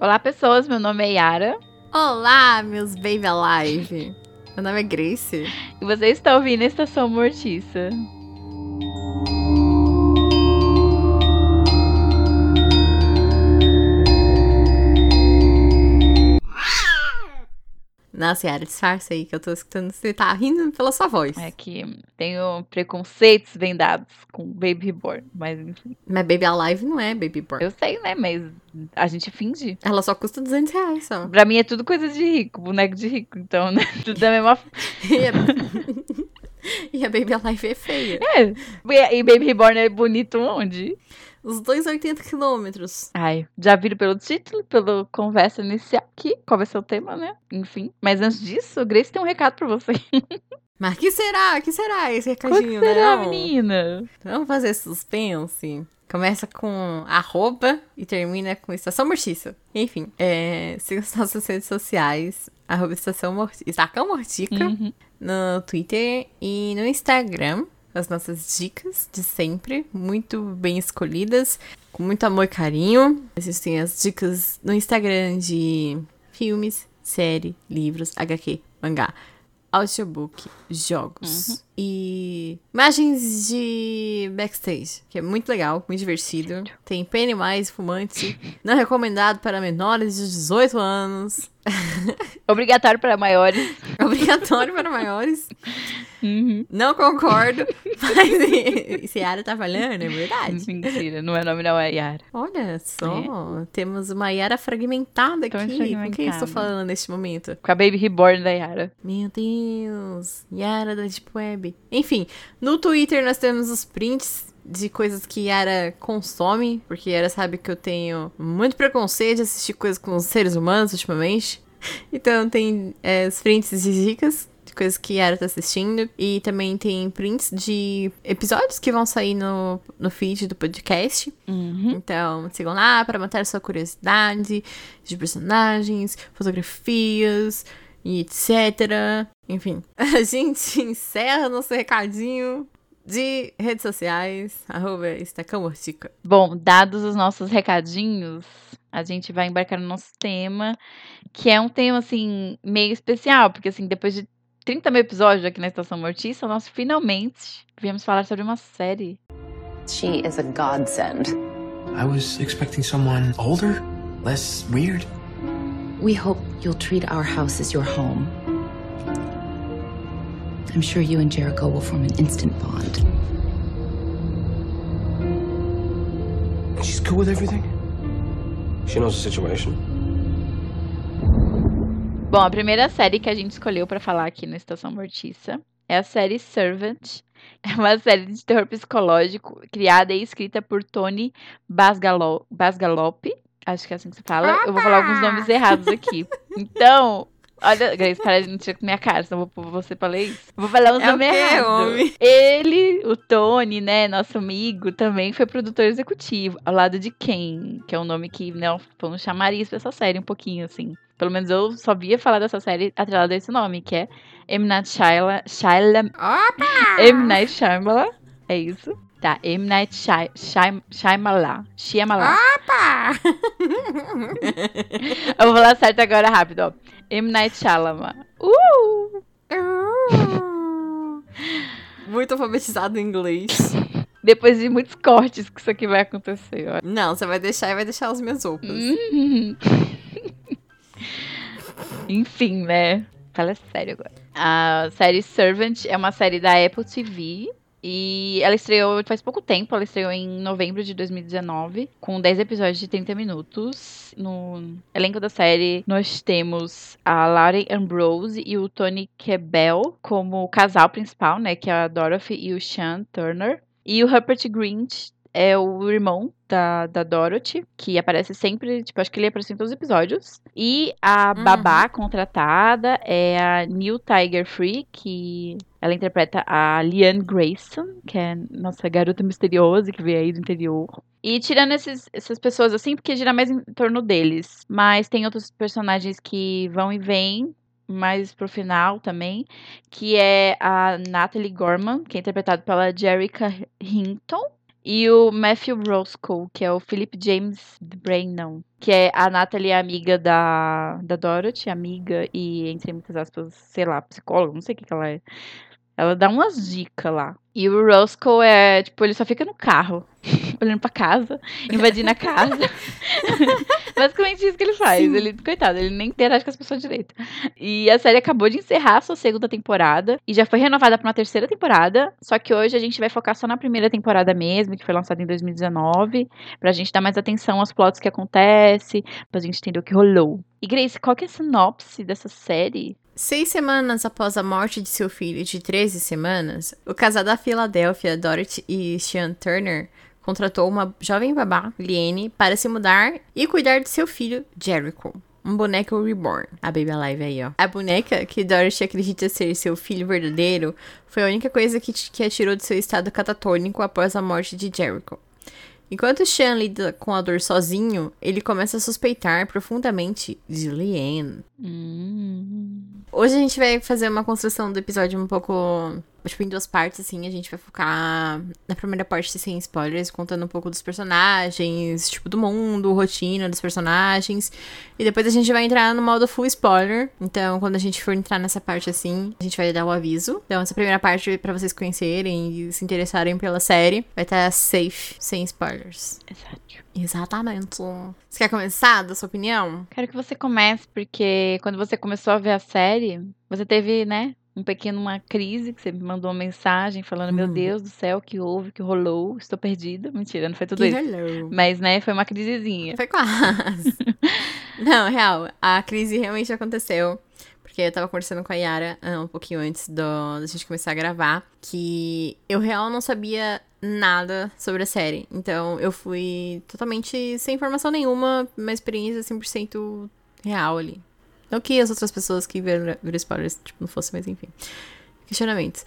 Olá, pessoas. Meu nome é Yara. Olá, meus baby alive. Meu nome é Grace. E você está ouvindo a Estação Mortiça. Nossa, Yara, disfarça aí que eu tô escutando. Você tá rindo pela sua voz. É que tenho preconceitos vendados com Baby Reborn, mas enfim. Mas Baby Alive não é Baby Born. Eu sei, né? Mas a gente finge. Ela só custa 200 reais só. Pra mim é tudo coisa de rico, boneco de rico. Então, né? Tudo da mesma. E a... e a Baby Alive é feia. É. E Baby Reborn é bonito onde? Os dois 80 quilômetros. Ai, já viram pelo título, pela conversa inicial aqui, qual vai ser o tema, né? Enfim. Mas antes disso, Grace tem um recado pra você. Mas que será? Que será esse recadinho, que será, né? menina? Vamos fazer suspense. Começa com arroba e termina com estação mortiça. Enfim, é, siga as nossas redes sociais, arroba estação Estacão mortica, Uhum. no Twitter e no Instagram. As nossas dicas de sempre, muito bem escolhidas, com muito amor e carinho. Existem as dicas no Instagram de filmes, série, livros, HQ, mangá, audiobook, jogos e imagens de backstage, que é muito legal, muito divertido. Tem Pennywise fumante, não recomendado para menores de 18 anos, Obrigatório para maiores. obrigatório para maiores. Uhum. Não concordo, mas Yara tá falando, é verdade. Mentira, não é nome da Yara. Olha só, temos uma Yara fragmentada Tão aqui. Com quem eu estou falando neste momento? Com a Baby Reborn da Yara. Meu Deus, Yara da Deep Web. Enfim, no Twitter nós temos os prints de coisas que Yara consome, porque Yara sabe que eu tenho muito preconceito de assistir coisas com seres humanos ultimamente. Então tem é, os prints de dicas de coisas que Yara tá assistindo. E também tem prints de episódios que vão sair no, no feed do podcast. Uhum. Então, sigam lá para matar sua curiosidade de personagens, fotografias e etc. Enfim, a gente encerra nosso recadinho de redes sociais, arroba Estacão Mortica. Bom, dados os nossos recadinhos, a gente vai embarcar no nosso tema, que é um tema, assim, meio especial, porque, assim, depois de 30 mil episódios aqui na Estação Mortiça, nós finalmente viemos falar sobre uma série. She is a godsend. I was expecting someone older, less weird. We hope you'll treat our house as your home. I'm sure you and Jericho will form an instant bond. She's cool with everything. She knows the situation. Bom, a primeira série que a gente escolheu pra falar aqui na Estação Mortiça é a série Servant. É uma série de terror psicológico criada e escrita por Tony Basgalo Basgalop. Acho que é assim que se fala. Eu vou falar alguns nomes errados aqui. Então, olha, Grace, para de mentir com minha cara, senão vou pôr você pra ler isso. Vou falar uns É o nomes quê, errados. homem? Ele, o Tony, né, nosso amigo, também foi produtor executivo, ao lado de Ken, que é um nome que, né, foi um chamariz pra essa série um pouquinho, assim. Pelo menos eu só via falar dessa série atrelada a esse nome, que é M. Night Shyla, Shyla, Opa! M. Night Shyamala, é isso? Tá, M. Night Shy, Shy, Shyamala, Shyamala. Opa! Eu vou falar certo agora rápido, ó. M. Night Shyamala. Uh! Muito alfabetizado em inglês. Depois de muitos cortes que isso aqui vai acontecer, ó. Não, você vai deixar e vai deixar os meus roupas. Uhum. Enfim, né? Fala sério agora. A série Servant é uma série da Apple TV. E ela estreou faz pouco tempo, ela estreou em novembro de 2019, com 10 episódios de 30 minutos. No elenco da série, nós temos a Lauren Ambrose e o Tony Kebel como casal principal, né? Que é a Dorothy e o Sean Turner. E o Rupert Grint é o irmão da, da Dorothy, que aparece sempre, tipo, acho que ele aparece em todos os episódios. E a Uhum. babá contratada é a Neil Tiger Free, que ela interpreta a Liane Grayson, que é nossa garota misteriosa que veio aí do interior. E tirando esses, essas pessoas assim, porque gira mais em torno deles. Mas tem outros personagens que vão e vêm, mais pro final também, que é a Natalie Gorman, que é interpretada pela Jerrica Hinton. E o Matthew Roscoe, que é o Philip James Brannon, que é a Natalie, amiga da, da Dorothy, amiga e, entre muitas aspas, sei lá, psicóloga, não sei o que, que ela é. Ela dá umas dicas lá. E o Roscoe é, tipo, ele só fica no carro, olhando pra casa, invadindo a casa. Basicamente isso que ele faz. Sim. Ele, coitado, ele nem interage com as pessoas direito. E a série acabou de encerrar a sua segunda temporada e já foi renovada pra uma terceira temporada. Só que hoje a gente vai focar só na primeira temporada mesmo, que foi lançada em 2019, pra gente dar mais atenção aos plots que acontecem, pra gente entender o que rolou. E Grace, qual que é a sinopse dessa série? Seis semanas após a morte de seu filho de 13 semanas, o casal da Filadélfia, Dorothy e Sean Turner, contratou uma jovem babá, Liane, para se mudar e cuidar de seu filho, Jericho. Um boneco reborn. A Baby Alive aí, ó. A boneca, que Dorothy acredita ser seu filho verdadeiro, foi a única coisa que, que a tirou de seu estado catatônico após a morte de Jericho. Enquanto Sean lida com a dor sozinho, ele começa a suspeitar profundamente de Liane. Hum. Hoje a gente vai fazer uma construção do episódio um pouco. Tipo, em duas partes, assim. A gente vai focar na primeira parte sem spoilers, contando um pouco dos personagens, tipo, do mundo, rotina dos personagens. E depois a gente vai entrar no modo full spoiler. Então, quando a gente for entrar nessa parte assim, a gente vai dar o aviso. Então, essa primeira parte, pra vocês conhecerem e se interessarem pela série, vai estar safe, sem spoilers. Exato. Exatamente. Você quer começar, da sua opinião? Quero que você comece, porque quando você começou a ver a série, você teve, né, um pequeno uma crise, que você me mandou uma mensagem falando, meu Hum. Deus do céu, que houve, que rolou, estou perdida. Mentira, não foi tudo Que isso. Mas, né, foi uma crisezinha. Foi quase. Não, real, a crise realmente aconteceu. Porque eu tava conversando com a Yara ah, um pouquinho antes do, da gente começar a gravar. Que eu real não sabia nada sobre a série. Então eu fui totalmente sem informação nenhuma, uma experiência 100% real ali. Não que as outras pessoas que viram, viram spoilers, tipo, não fossem, mas enfim. Questionamentos.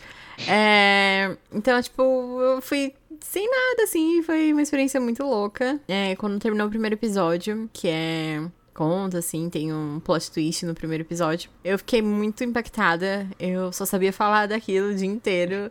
É, então, tipo, eu fui sem nada, assim, foi uma experiência muito louca. É, quando terminou o primeiro episódio, que é. Conta, assim, tem um plot twist no primeiro episódio. Eu fiquei muito impactada. Eu só sabia falar daquilo o dia inteiro.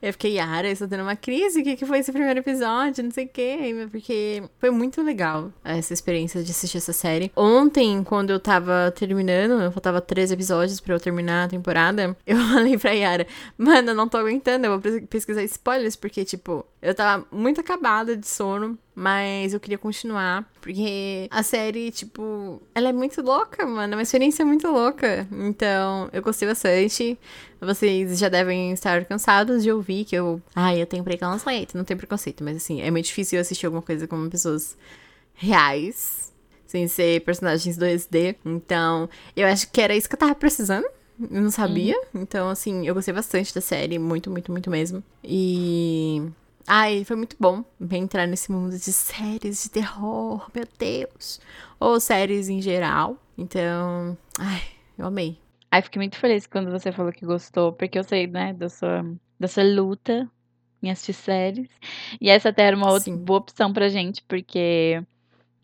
Eu fiquei, Yara, eu tô tendo uma crise. O que, que foi esse primeiro episódio? Não sei o quê. Porque foi muito legal essa experiência de assistir essa série. Ontem, quando eu tava terminando, faltava três episódios pra eu terminar a temporada, eu falei pra Yara, mano, eu não tô aguentando, eu vou pes- pesquisar spoilers, porque, tipo, eu tava muito acabada de sono. Mas eu queria continuar, porque a série, tipo, ela é muito louca, mano. É uma experiência muito louca. Então, eu gostei bastante. Vocês já devem estar cansados de ouvir que eu. Ai, eu tenho preconceito. Não tenho preconceito, mas assim, é muito difícil eu assistir alguma coisa com pessoas reais, sem ser personagens 2D. Então, eu acho que era isso que eu tava precisando. Eu não sabia. Então, assim, eu gostei bastante da série. Muito, muito, muito mesmo. E. Ai, foi muito bom entrar nesse mundo de séries de terror, meu Deus. Ou séries em geral. Então, ai, eu amei. Ai, fiquei muito feliz quando você falou que gostou, porque eu sei, né, da sua, da sua luta em assistir séries. E essa até era uma outra boa opção pra gente, porque,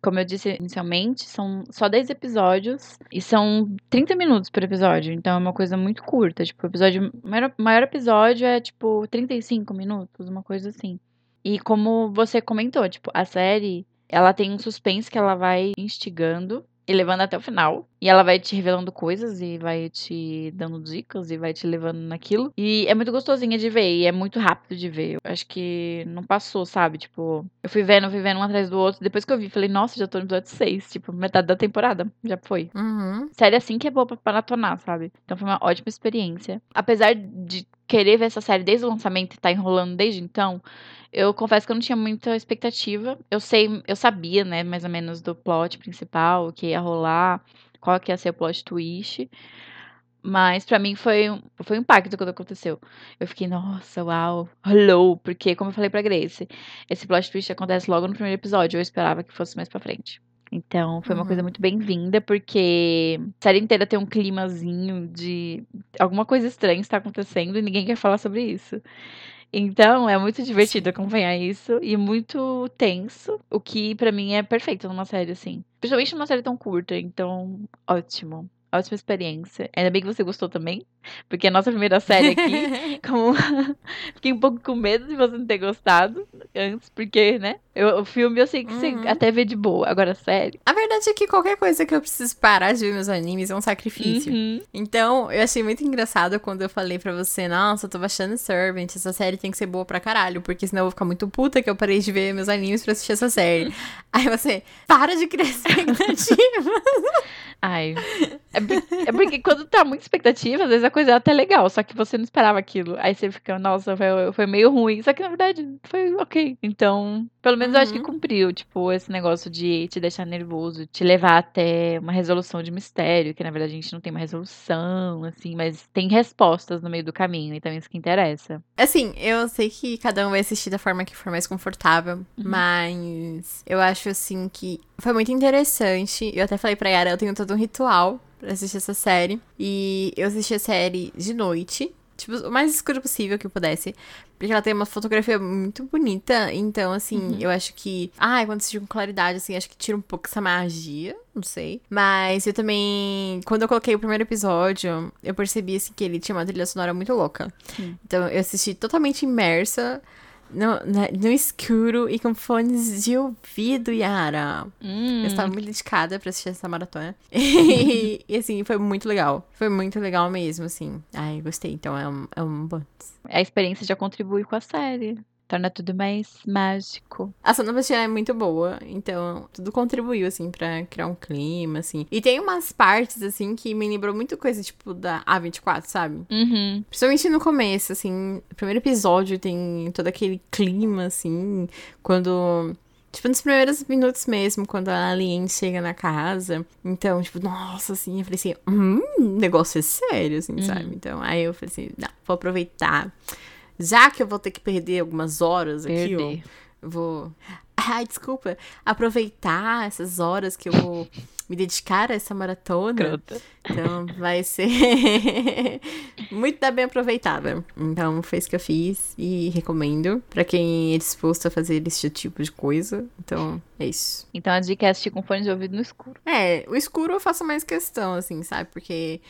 como eu disse inicialmente, são só 10 episódios e são 30 minutos por episódio. Então é uma coisa muito curta. Tipo, o episódio. Maior, maior episódio é, tipo, 35 minutos, uma coisa assim. E como você comentou, tipo, a série, ela tem um suspense que ela vai instigando e levando até o final. E ela vai te revelando coisas e vai te dando dicas e vai te levando naquilo. E é muito gostosinha de ver e é muito rápido de ver. Eu acho que não passou, sabe? Tipo, eu fui vendo, fui vendo um atrás do outro. Depois que eu vi, falei, nossa, já tô no episódio 6. Tipo, metade da temporada. Já foi. Uhum. Série assim que é boa pra maratonar, sabe? Então foi uma ótima experiência. Apesar de querer ver essa série desde o lançamento e tá enrolando desde então, eu confesso que eu não tinha muita expectativa. Eu sei, eu sabia, né, mais ou menos do plot principal, o que ia rolar, qual que ia ser o plot twist. Mas pra mim foi, um- foi um impacto quando aconteceu. Eu fiquei, nossa, uau, hello, porque como eu falei pra Grace, esse plot twist acontece logo no primeiro episódio, eu esperava que fosse mais pra frente. Então, foi uma Uhum. coisa muito bem-vinda, porque a série inteira tem um climazinho de alguma coisa estranha está acontecendo e ninguém quer falar sobre isso. Então, é muito divertido acompanhar isso e muito tenso, o que pra mim é perfeito numa série assim. Principalmente numa série tão curta, então, ótimo. Ótima experiência. Ainda bem que você gostou também, porque a nossa primeira série aqui, como... fiquei um pouco com medo de você não ter gostado antes, porque, né? Eu, o filme eu sei que você Uhum. até vê de boa, agora a série. A verdade é que qualquer coisa que eu preciso parar de ver meus animes é um sacrifício. Uhum. Então, eu achei muito engraçado quando eu falei pra você, nossa, eu tô baixando Servant, essa série tem que ser boa pra caralho, porque senão eu vou ficar muito puta que eu parei de ver meus animes pra assistir essa série. Aí você, para de criar expectativa. Ai. É, é porque quando tá muita expectativa, às vezes a coisa é até legal, só que você não esperava aquilo. Aí você fica, nossa, foi, foi meio ruim. Só que na verdade foi ok. Então, pelo menos eu acho que Uhum. cumpriu, tipo, esse negócio de te deixar nervoso, te levar até uma resolução de mistério, que na verdade a gente não tem uma resolução, assim, mas tem respostas no meio do caminho, então isso que interessa. Assim, eu sei que cada um vai assistir da forma que for mais confortável, mas eu acho assim que foi muito interessante. Eu até falei pra Yara, eu tenho todo um ritual pra assistir essa série. E eu assisti a série de noite. Tipo, o mais escuro possível que eu pudesse. Porque ela tem uma fotografia muito bonita. Então, assim, eu acho que. Ai, quando assistir com claridade, assim, acho que tira um pouco essa magia. Não sei. Mas eu também. Quando eu coloquei o primeiro episódio, eu percebi, assim, que ele tinha uma trilha sonora muito louca. Então, eu assisti totalmente imersa. No, na- no escuro e com fones de ouvido, Yara. Hum, Eu estava muito dedicada pra assistir essa maratona. E, e, assim, foi muito legal. Foi muito legal mesmo, assim. Ai, gostei. Então é um, é um bom. a experiência já contribui com a série. Torna tudo mais mágico. A sonoplastia é muito boa, então tudo contribuiu, assim, pra criar um clima, assim. E tem umas partes, assim, que me lembrou muito coisa, tipo, da A24, sabe? Uhum. Principalmente no começo, assim. O primeiro episódio tem todo aquele clima, assim, quando. Tipo, nos primeiros minutos mesmo, quando a Alien chega na casa. Então, tipo, nossa, assim, eu falei assim, hum, o negócio é sério, assim, sabe? Então, aí eu falei assim, não, vou aproveitar. Já que eu vou ter que perder algumas horas aqui, ó, Perder. eu vou. Ai, desculpa. Aproveitar essas horas que eu vou me dedicar a essa maratona. Crota. Então vai ser muito bem aproveitada. Então foi isso que eu fiz e recomendo pra quem é disposto a fazer esse tipo de coisa. Então é isso. Então a dica é assistir com fone de ouvido no escuro. É, o escuro eu faço mais questão, assim, sabe? Porque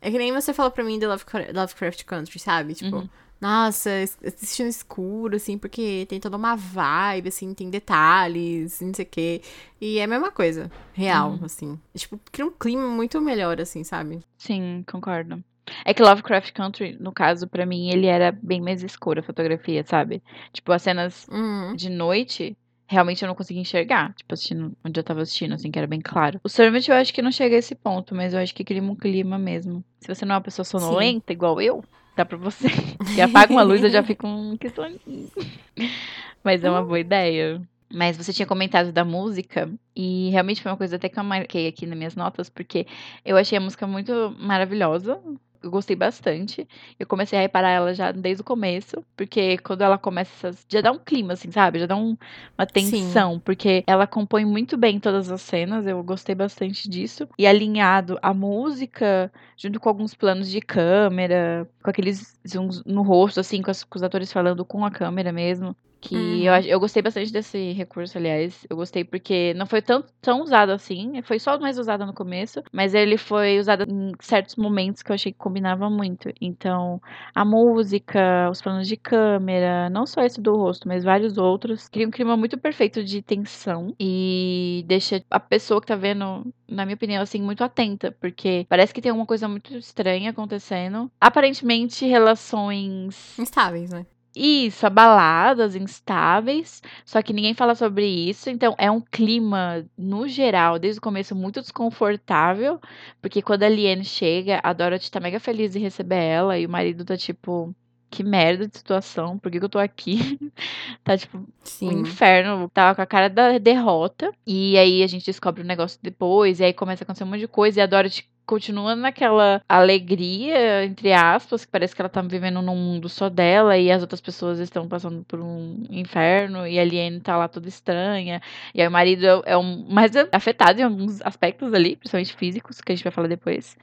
é que nem você falou pra mim do Lovecra- Lovecraft Country, sabe? Tipo, nossa, assistir no escuro, assim, porque tem toda uma vibe, assim, tem detalhes, não sei o quê. E é a mesma coisa, real, assim. Tipo, cria um clima muito melhor, assim, sabe? Sim, concordo. É que Lovecraft Country, no caso, pra mim, ele era bem mais escuro a fotografia, sabe? Tipo, as cenas Uhum. de noite, realmente eu não conseguia enxergar. Tipo, assistindo onde eu tava assistindo, assim, que era bem claro. O Servant eu acho que não chega a esse ponto, mas eu acho que cria um clima mesmo. Se você não é uma pessoa sonolenta, igual eu, dá pra você. E apaga uma luz, eu já fico um. Mas é uma boa ideia. Mas você tinha comentado da música, e realmente foi uma coisa até que eu marquei aqui nas minhas notas, porque eu achei a música muito maravilhosa. Eu gostei bastante. Eu comecei a reparar ela já desde o começo, porque quando ela começa, já dá um clima, assim, sabe? Já dá um- uma tensão, porque ela compõe muito bem todas as cenas. Eu gostei bastante disso. E alinhado a música, junto com alguns planos de câmera, com aqueles zooms no rosto, assim, com, as- com os atores falando com a câmera mesmo. Que Uhum. eu, ach- eu gostei bastante desse recurso, aliás. Eu gostei porque não foi tão, tão usado assim. Foi só mais usado no começo. Mas ele foi usado em certos momentos que eu achei que combinava muito. Então, a música, os planos de câmera, não só esse do rosto, mas vários outros. Cria um clima muito perfeito de tensão. E deixa a pessoa que tá vendo, na minha opinião, assim, muito atenta. Porque parece que tem alguma coisa muito estranha acontecendo. Aparentemente, relações Instáveis, né? isso, abaladas, instáveis, só que ninguém fala sobre isso, então é um clima, no geral, desde o começo, muito desconfortável, porque quando a Liane chega, a Dorothy tá mega feliz de receber ela, e o marido tá tipo, que merda de situação, por que, que eu tô aqui? tá tipo, um Sim. inferno, tava com a cara da derrota, e aí a gente descobre o negócio depois, e aí começa a acontecer um monte de coisa, e a Dorothy continua naquela alegria, entre aspas, que parece que ela tá vivendo num mundo só dela e as outras pessoas estão passando por um inferno e a Liane tá lá toda estranha. E aí o marido é, é o mais afetado em alguns aspectos ali, principalmente físicos, que a gente vai falar depois.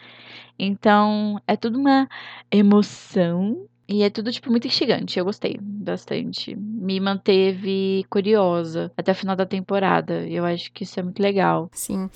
Então, é tudo uma emoção. E é tudo, tipo, muito instigante. Eu gostei bastante. Me manteve curiosa até o final da temporada. Eu acho que isso é muito legal. Sim.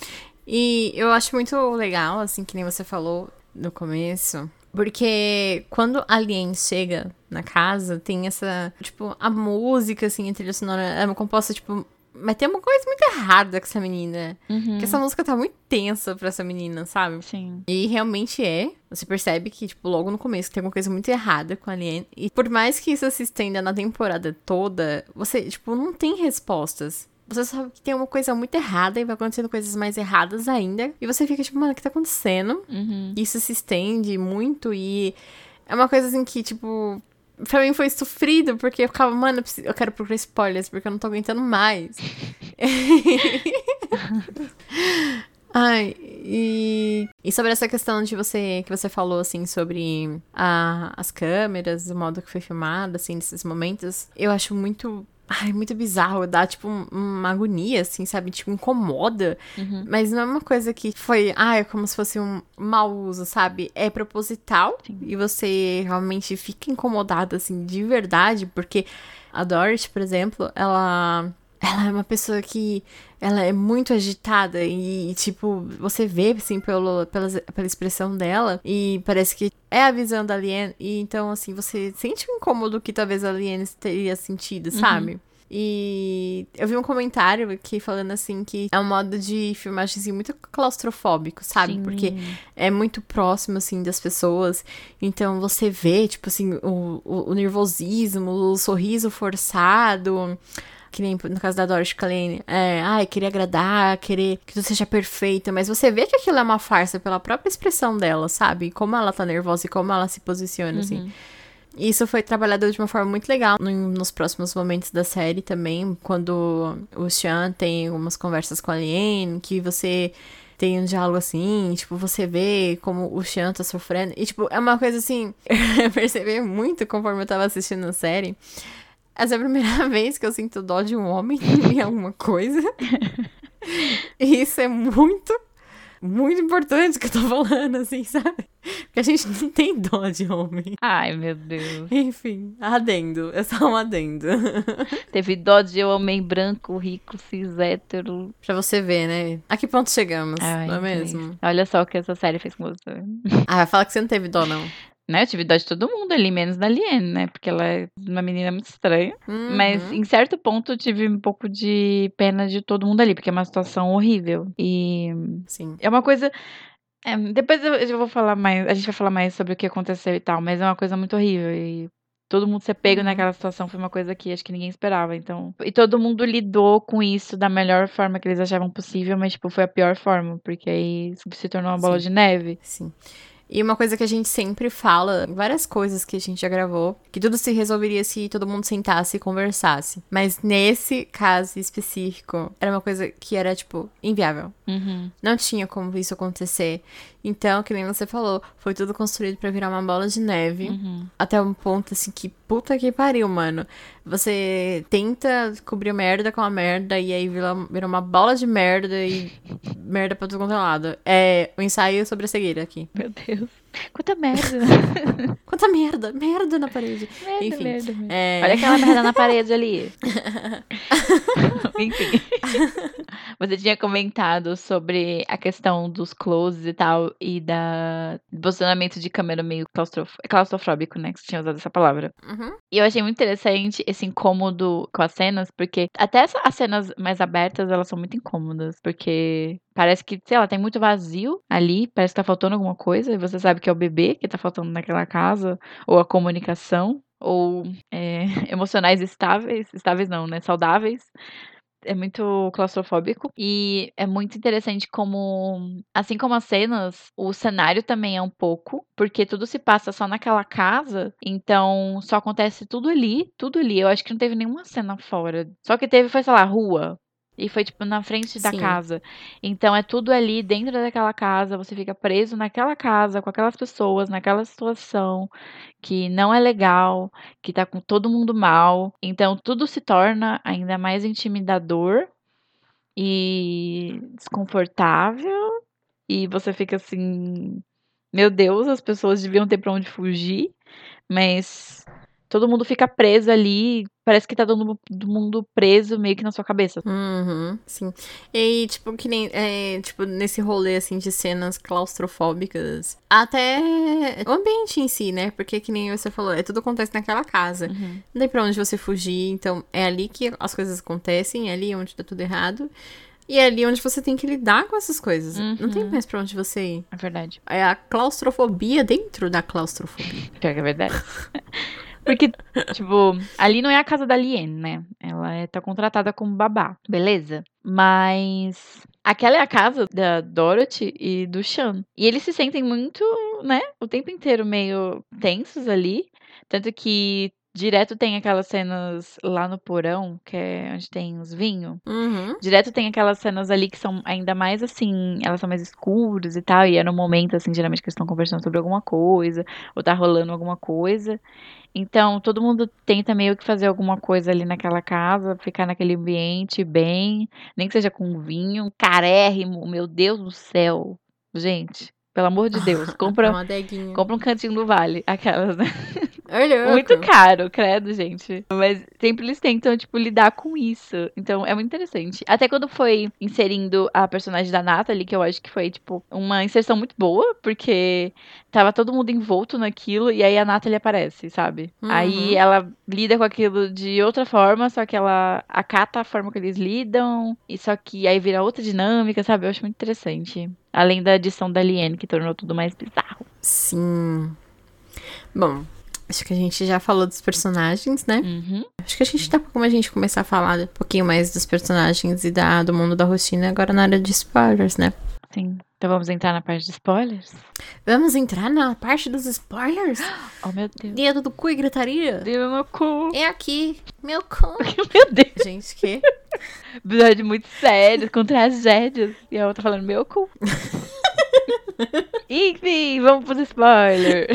E eu acho muito legal, assim, que nem você falou no começo. Porque quando Alien chega na casa, tem essa. Tipo, a música, assim, a trilha sonora é composta, tipo. Mas tem uma coisa muito errada com essa menina. Uhum. Que essa música tá muito tensa pra essa menina, sabe? Sim. E realmente é. Você percebe que, tipo, logo no começo tem alguma coisa muito errada com a Alien. E por mais que isso se estenda na temporada toda, você, tipo, não tem respostas. Você sabe que tem uma coisa muito errada e vai acontecendo coisas mais erradas ainda. E você fica, tipo, mano, o que tá acontecendo? Uhum. Isso se estende muito e é uma coisa assim que, tipo, pra mim foi sofrido, porque eu ficava, mano, eu, quero procurar spoilers, porque eu não tô aguentando mais. Ai, e, e sobre essa questão de você que você falou assim sobre a, as câmeras, o modo que foi filmado, assim, nesses momentos, eu acho muito. Ai, muito bizarro, dá tipo um- uma agonia, assim, sabe? Tipo, incomoda. Mas não é uma coisa que foi, ah, é como se fosse um mau uso, sabe? É proposital e você realmente fica incomodada, assim, de verdade, porque a Dorothy, por exemplo, ela. Ela é uma pessoa que. Ela é muito agitada e, tipo, você vê, assim, pelo, pela, pela expressão dela e parece que é a visão da Alien. E então, assim, você sente um incômodo que talvez a Alien teria sentido, sabe? E eu vi um comentário aqui falando assim que é um modo de filmagem assim, muito claustrofóbico, sabe? Sim. Porque é muito próximo, assim, das pessoas. Então você vê, tipo assim, o, o, o nervosismo, o sorriso forçado. Que nem no caso da Dorothy Kalane, é, ai, querer agradar, querer que tudo seja perfeita, mas você vê que aquilo é uma farsa pela própria expressão dela, sabe? Como ela tá nervosa e como ela se posiciona, assim. E Isso foi trabalhado de uma forma muito legal no- nos próximos momentos da série também, quando o Sean tem algumas conversas com a Alien, que você tem um diálogo assim, tipo, você vê como o Sean tá sofrendo. E, tipo, é uma coisa assim, eu percebi muito conforme eu tava assistindo a série. Essa é a primeira vez que eu sinto dó de um homem em alguma coisa. E isso é muito, muito importante que eu tô falando, assim, sabe? Porque a gente não tem dó de homem. Ai, meu Deus. Enfim, adendo. É só um adendo. Teve dó de homem branco, rico, cis, hétero. pra você ver, né? A que ponto chegamos, Ai, não é mesmo? Olha só o que essa série fez com você. Ah, fala que você não teve dó, não. Né? Eu tive dó de todo mundo ali, menos da Liane, né? Porque ela é uma menina muito estranha. Mas Uhum. em certo ponto eu tive um pouco de pena de todo mundo ali, porque é uma situação horrível. E Sim. é uma coisa. é, depois eu, eu vou falar mais. A gente vai falar mais sobre o que aconteceu e tal, mas é uma coisa muito horrível. E todo mundo ser pego Uhum. naquela situação foi uma coisa que acho que ninguém esperava. Então. E todo mundo lidou com isso da melhor forma que eles achavam possível, mas, tipo, foi a pior forma, porque aí se tornou uma bola Sim. de neve. Sim. E uma coisa que a gente sempre fala, várias coisas que a gente já gravou, que tudo se resolveria se todo mundo sentasse e conversasse. Mas nesse caso específico, era uma coisa que era, tipo, inviável. Uhum. Não tinha como isso acontecer. Então, que nem você falou, foi tudo construído pra virar uma bola de neve. Uhum. Até um ponto assim que puta que pariu, mano. Você tenta cobrir merda com a merda e aí vira, uma bola de merda e merda pra tudo quanto é lado. É o ensaio sobre a cegueira aqui. Meu Deus. Quanta merda. Quanta merda, merda na parede. merda, Enfim, merda, merda. É... Olha aquela merda na parede ali. Enfim. Você tinha comentado sobre a questão dos closes e tal, e da do posicionamento de câmera meio claustrof... claustrofóbico, né? Que você tinha usado essa palavra. Uhum. E eu achei muito interessante esse incômodo com as cenas, porque até as cenas mais abertas, elas são muito incômodas, porque parece que, sei lá, tem muito vazio ali, parece que tá faltando alguma coisa, e você sabe que é o bebê que tá faltando naquela casa, ou a comunicação, ou é, emocionais estáveis, estáveis não, né, saudáveis. É muito claustrofóbico e é muito interessante como, assim como as cenas, o cenário também é um pouco, porque tudo se passa só naquela casa, então só acontece tudo ali, tudo ali. Eu acho que não teve nenhuma cena fora. Só que teve foi, sei lá, rua. E foi tipo na frente da Sim. casa. Então é tudo ali dentro daquela casa, você fica preso naquela casa com aquelas pessoas, naquela situação que não é legal, que tá com todo mundo mal. Então tudo se torna ainda mais intimidador e desconfortável. E você fica assim, meu Deus, as pessoas deviam ter pra onde fugir, mas todo mundo fica preso ali. Parece que tá todo mu- todo mundo preso meio que na sua cabeça. Uhum, sim. E, tipo, que nem. é, tipo, nesse rolê, assim, de cenas claustrofóbicas. Até o ambiente em si, né? Porque, que nem você falou, é tudo acontece naquela casa. Uhum. Não tem pra onde você fugir. Então, é ali que as coisas acontecem, é ali onde tá tudo errado. E é ali onde você tem que lidar com essas coisas. Não tem Uhum. mais pra onde você ir. É verdade. É a claustrofobia dentro da claustrofobia. Pior que é verdade. Porque, tipo, ali não é a casa da Lien, né? Ela é, tá contratada como babá, beleza? Mas aquela é a casa da Dorothy e do Sean. E eles se sentem muito, né, o tempo inteiro meio tensos ali. Tanto que direto tem aquelas cenas lá no porão, que é onde tem os vinhos. Uhum. Direto tem aquelas cenas ali que são ainda mais assim, elas são mais escuras e tal, e é no momento, assim, geralmente que eles estão conversando sobre alguma coisa, ou tá rolando alguma coisa. Então, todo mundo tenta meio que fazer alguma coisa ali naquela casa, ficar naquele ambiente bem, nem que seja com vinho, carérrimo, meu Deus do céu. Gente, pelo amor de Deus, É compra, uma adeguinha. compra um cantinho do vale, aquelas, né? Muito caro, credo, gente. Mas sempre eles tentam, tipo, lidar com isso. Então é muito interessante. Até quando foi inserindo a personagem da Natalie, que eu acho que foi, tipo, uma inserção muito boa, porque tava todo mundo envolto naquilo e aí a Natalie aparece, sabe? Uhum. Aí ela lida com aquilo de outra forma, só que ela acata a forma que eles lidam, e só que aí vira outra dinâmica, sabe? Eu acho muito interessante. Além da adição da Liane, que tornou tudo mais bizarro. Sim. Bom, acho que a gente já falou dos personagens, né? Uhum. Acho que a gente dá pra como a gente começar a falar um pouquinho mais dos personagens e da, do mundo da rotina agora na área de spoilers, né? Sim. Então vamos entrar na parte de spoilers? Vamos entrar na parte dos spoilers? Oh, meu Deus. Dedo do cu e gritaria? Dedo no cu. É aqui, meu cu. Meu Deus. Gente, que? Episódio muito sério, com tragédias. E a outra falando, meu cu. Enfim, vamos pros spoilers.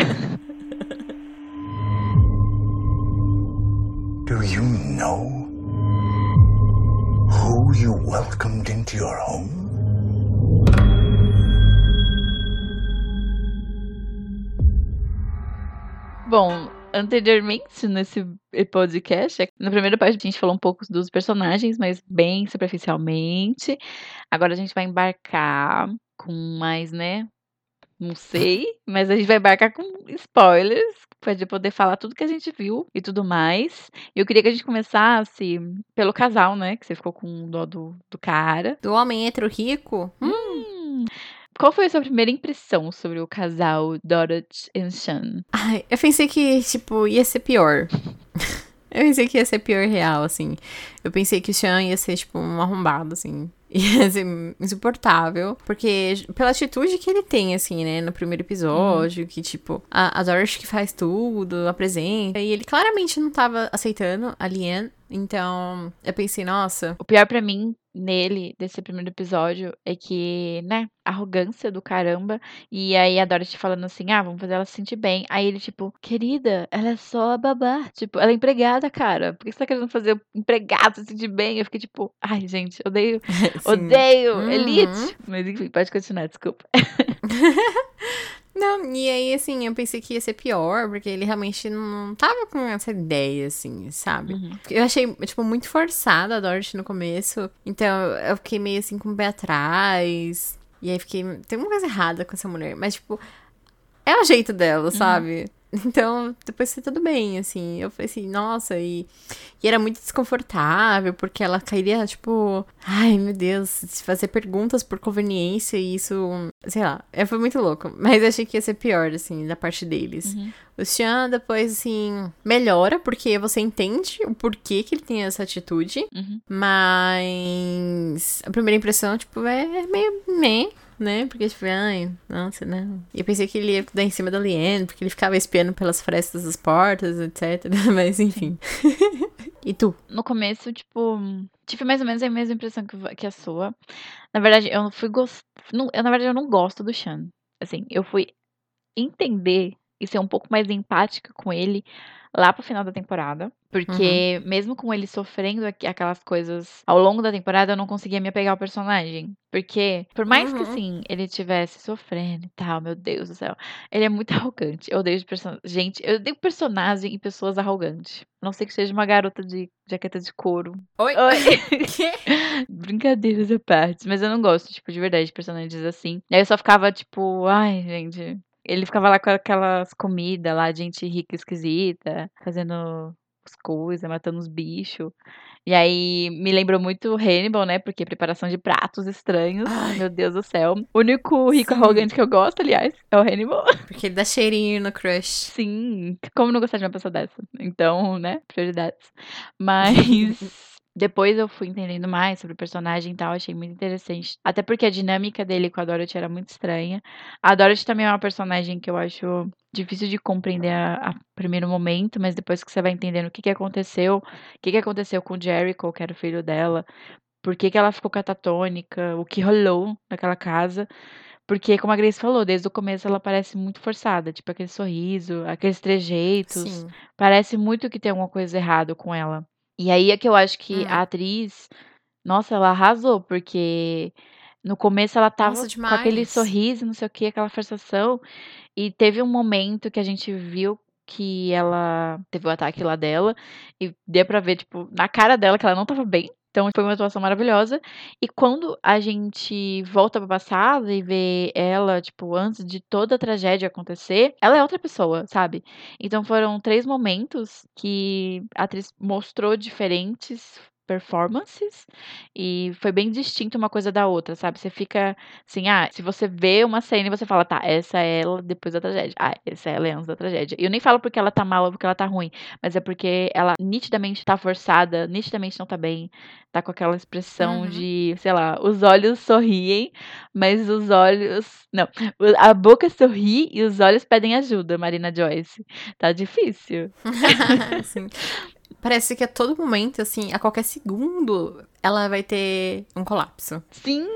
Do you know who you welcomed into your home? Bom, anteriormente nesse podcast, na primeira parte a gente falou um pouco dos personagens, mas bem superficialmente. Agora a gente vai embarcar com mais, né? Não sei, mas a gente vai embarcar com spoilers pra gente poder falar tudo que a gente viu e tudo mais. E eu queria que a gente começasse pelo casal, né? Que você ficou com dó do, do cara. Do homem hétero rico? Hum. Qual foi a sua primeira impressão sobre o casal Dorothy e Sean? Ai, eu pensei que, tipo, ia ser pior. eu pensei que ia ser pior real, assim. Eu pensei que o Sean ia ser, tipo, um arrombado, assim. Ia ser insuportável. Porque, pela atitude que ele tem, assim, né? No primeiro episódio, que, tipo, a, a Dorothy que faz tudo, apresenta. E ele claramente não tava aceitando a Liane. Então, eu pensei, nossa. O pior pra mim nele, desse primeiro episódio, é que, né, arrogância do caramba. E aí a Dorothy falando assim, ah, vamos fazer ela se sentir bem. Aí ele, tipo, querida, ela é só a babá. Tipo, ela é empregada, cara. Por que você tá querendo fazer o empregado se sentir bem? Eu fiquei tipo, ai, gente, odeio, Sim. odeio, Uhum. elite. Mas enfim, pode continuar, desculpa. Não, e aí, assim, eu pensei que ia ser pior, porque ele realmente não tava com essa ideia, assim, sabe? Uhum. Eu achei, tipo, muito forçada a Dorothy no começo. Então, eu fiquei meio assim com o pé atrás. E aí fiquei. Tem uma coisa errada com essa mulher. Mas, tipo, é o jeito dela, sabe? Então, depois foi tudo bem, assim. Eu falei assim, nossa, e, e era muito desconfortável, porque ela queria, tipo, ai meu Deus, fazer perguntas por conveniência e isso, sei lá, é, foi muito louco. Mas achei que ia ser pior, assim, da parte deles. O Sean depois, assim, melhora, porque você entende o porquê que ele tem essa atitude, Uhum. mas a primeira impressão, tipo, é meio meh. Né? Porque, tipo, ai, nossa, não. E eu pensei que ele ia dar em cima da Liane, porque ele ficava espiando pelas frestas das portas, etc. Mas, enfim. e tu? No começo, tipo, tive mais ou menos a mesma impressão que, que a sua. Na verdade, eu não fui gost... não, eu, na verdade, eu não gosto do Sean. Assim, eu fui entender e ser um pouco mais empática com ele lá pro final da temporada. Porque mesmo com ele sofrendo aqu- aquelas coisas ao longo da temporada, eu não conseguia me apegar ao personagem. Porque, por mais que Uhum. assim, ele estivesse sofrendo e tal, meu Deus do céu, ele é muito arrogante. Eu odeio person... Gente, eu odeio personagem e pessoas arrogantes. A Não sei que seja uma garota de jaqueta de couro. Oi? Oi. Brincadeiras à parte. Mas eu não gosto, tipo, de verdade, de personagens assim. E aí eu só ficava, tipo, ai, gente. Ele ficava lá com aquelas comidas lá, gente rica, esquisita, fazendo as coisas, matando os bichos. E aí me lembrou muito Hannibal, né? Porque preparação de pratos estranhos. Ai. Meu Deus do céu. O único rico Sim. arrogante que eu gosto, aliás, é o Hannibal. Porque ele dá cheirinho no crush. Sim, como não gostar de uma pessoa dessa? Então, né, prioridades. Mas depois eu fui entendendo mais sobre o personagem e tal, achei muito interessante. Até porque a dinâmica dele com a Dorothy era muito estranha. A Dorothy também é uma personagem que eu acho difícil de compreender a, a primeiro momento, mas depois que você vai entendendo o que, que aconteceu, o que, que aconteceu com o Jericho, que era o filho dela, por que, que ela ficou catatônica, o que rolou naquela casa. Porque, como a Grace falou, desde o começo ela parece muito forçada. Tipo, aquele sorriso, aqueles trejeitos. Sim. Parece muito que tem alguma coisa errada com ela. E aí é que eu acho que Hum. a atriz, nossa, ela arrasou, porque no começo ela tava Nossa, com aquele demais. sorriso, não sei o que, aquela forçação. E teve um momento que a gente viu que ela teve o ataque lá dela. E deu pra ver, tipo, na cara dela que ela não tava bem. Então foi uma atuação maravilhosa. E quando a gente volta pro passado e vê ela, tipo, antes de toda a tragédia acontecer, ela é outra pessoa, sabe? Então foram três momentos que a atriz mostrou diferentes performances e foi bem distinto uma coisa da outra, sabe? Você fica assim, ah, se você vê uma cena e você fala, tá, essa é ela depois da tragédia. Ah, essa é ela antes da tragédia. E eu nem falo porque ela tá mal ou porque ela tá ruim, mas é porque ela nitidamente tá forçada, nitidamente não tá bem, tá com aquela expressão Uhum. de, sei lá, os olhos sorriem, mas os olhos, não, a boca sorri e os olhos pedem ajuda, Marina Joyce. Tá difícil. Sim. Parece que a todo momento, assim, a qualquer segundo, ela vai ter um colapso. Sim,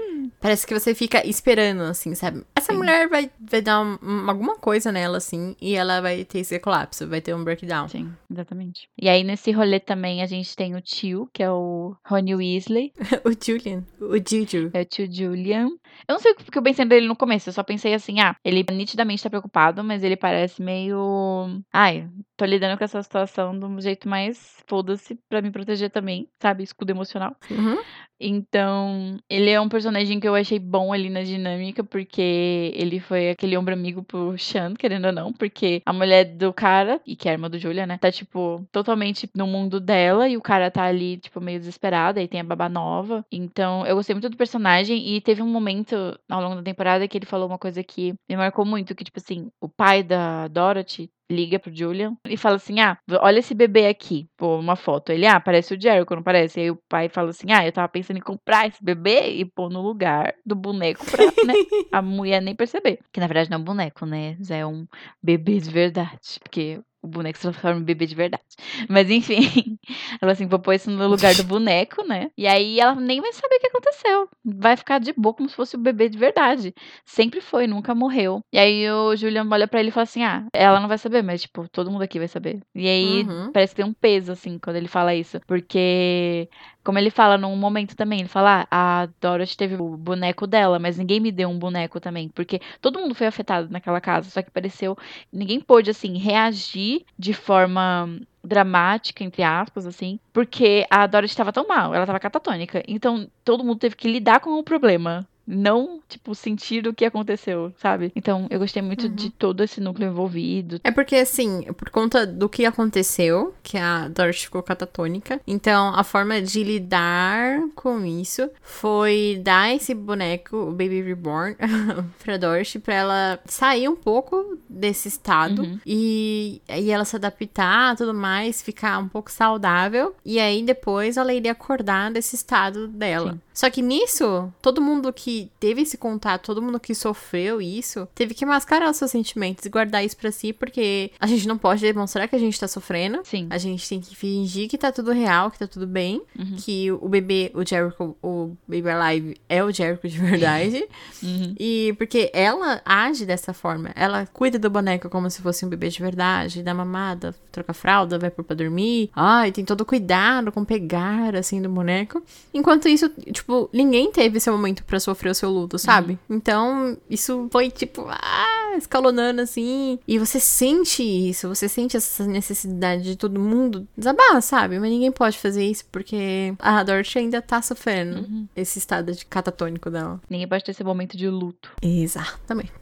Parece que você fica esperando, assim, sabe? Essa Sim. mulher vai, vai dar um- um- alguma coisa nela, assim, e ela vai ter esse colapso, vai ter um breakdown. sim, exatamente. E aí nesse rolê também a gente tem o tio, que é o Rony Weasley, o Julian, o Juju. é o tio Julian. Eu não sei o que eu pensei dele no começo, eu só pensei assim, ah, ele nitidamente tá preocupado, mas ele parece meio. Ai, tô lidando com essa situação de um jeito mais foda-se pra me proteger também, sabe? Escudo emocional. Uhum. Então, ele é um personagem que eu achei bom ali na dinâmica, porque ele foi aquele ombro amigo pro Sean, querendo ou não, porque a mulher do cara, e que é a irmã do Julia, né, tá, tipo, totalmente no mundo dela, e o cara tá ali, tipo, meio desesperado, aí tem a babá nova. Então, eu gostei muito do personagem, e teve um momento ao longo da temporada que ele falou uma coisa que me marcou muito, que, tipo assim, o pai da Dorothy liga pro Julian e fala assim: Ah, olha esse bebê aqui. Pô, uma foto. Ele, ah, parece o Jericho, não parece? E aí o pai fala assim: Ah, eu tava pensando em comprar esse bebê e pôr no lugar do boneco pra, né, a mulher nem perceber. Que na verdade não é um boneco, né? Já é um bebê de verdade. Porque o boneco se transforma em bebê de verdade. Mas enfim, ela assim, vou pôr isso no lugar do boneco, né? E aí ela nem vai saber o que aconteceu. Vai ficar de boa como se fosse o bebê de verdade. Sempre foi, nunca morreu. E aí o Julian olha pra ele e fala assim: Ah, ela não vai saber, mas tipo, todo mundo aqui vai saber. E aí Uhum. parece que tem um peso, assim, quando ele fala isso. Porque, como ele fala num momento também, ele fala: Ah, a Dorothy teve o boneco dela, mas ninguém me deu um boneco também. Porque todo mundo foi afetado naquela casa, só que pareceu. Ninguém pôde, assim, reagir de forma dramática, entre aspas, assim, porque a Dorothy estava tão mal, ela estava catatônica. Então, todo mundo teve que lidar com o problema. Não, tipo, sentir o que aconteceu, sabe? Então, eu gostei muito de todo esse núcleo envolvido. É porque, assim, por conta do que aconteceu, que a Dorothy ficou catatônica, então a forma de lidar com isso foi dar esse boneco, o Baby Reborn, pra Dorothy, pra ela sair um pouco desse estado Uhum. e, e ela se adaptar tudo mais, ficar um pouco saudável, e aí depois ela iria acordar desse estado dela. Sim. Só que nisso, todo mundo que teve esse contato, todo mundo que sofreu isso, teve que mascarar os seus sentimentos e guardar isso pra si, porque a gente não pode demonstrar que a gente tá sofrendo. Sim. A gente tem que fingir que tá tudo real, que tá tudo bem. Uhum. Que o bebê, o Jericho, o Baby Alive é o Jericho de verdade. Uhum. E porque ela age dessa forma. Ela cuida do boneco como se fosse um bebê de verdade, dá mamada, troca fralda, vai pôr pra dormir. Ai, tem todo cuidado com pegar, assim, do boneco. Enquanto isso, tipo, ninguém teve esse momento pra sofrer o seu luto, sabe? Então, isso foi, tipo, ah, escalonando, assim. E você sente isso, você sente essa necessidade de todo mundo desabar, sabe? Mas ninguém pode fazer isso porque a Dorothy ainda tá sofrendo esse estado de catatônico dela. Ninguém pode ter esse momento de luto. Exatamente.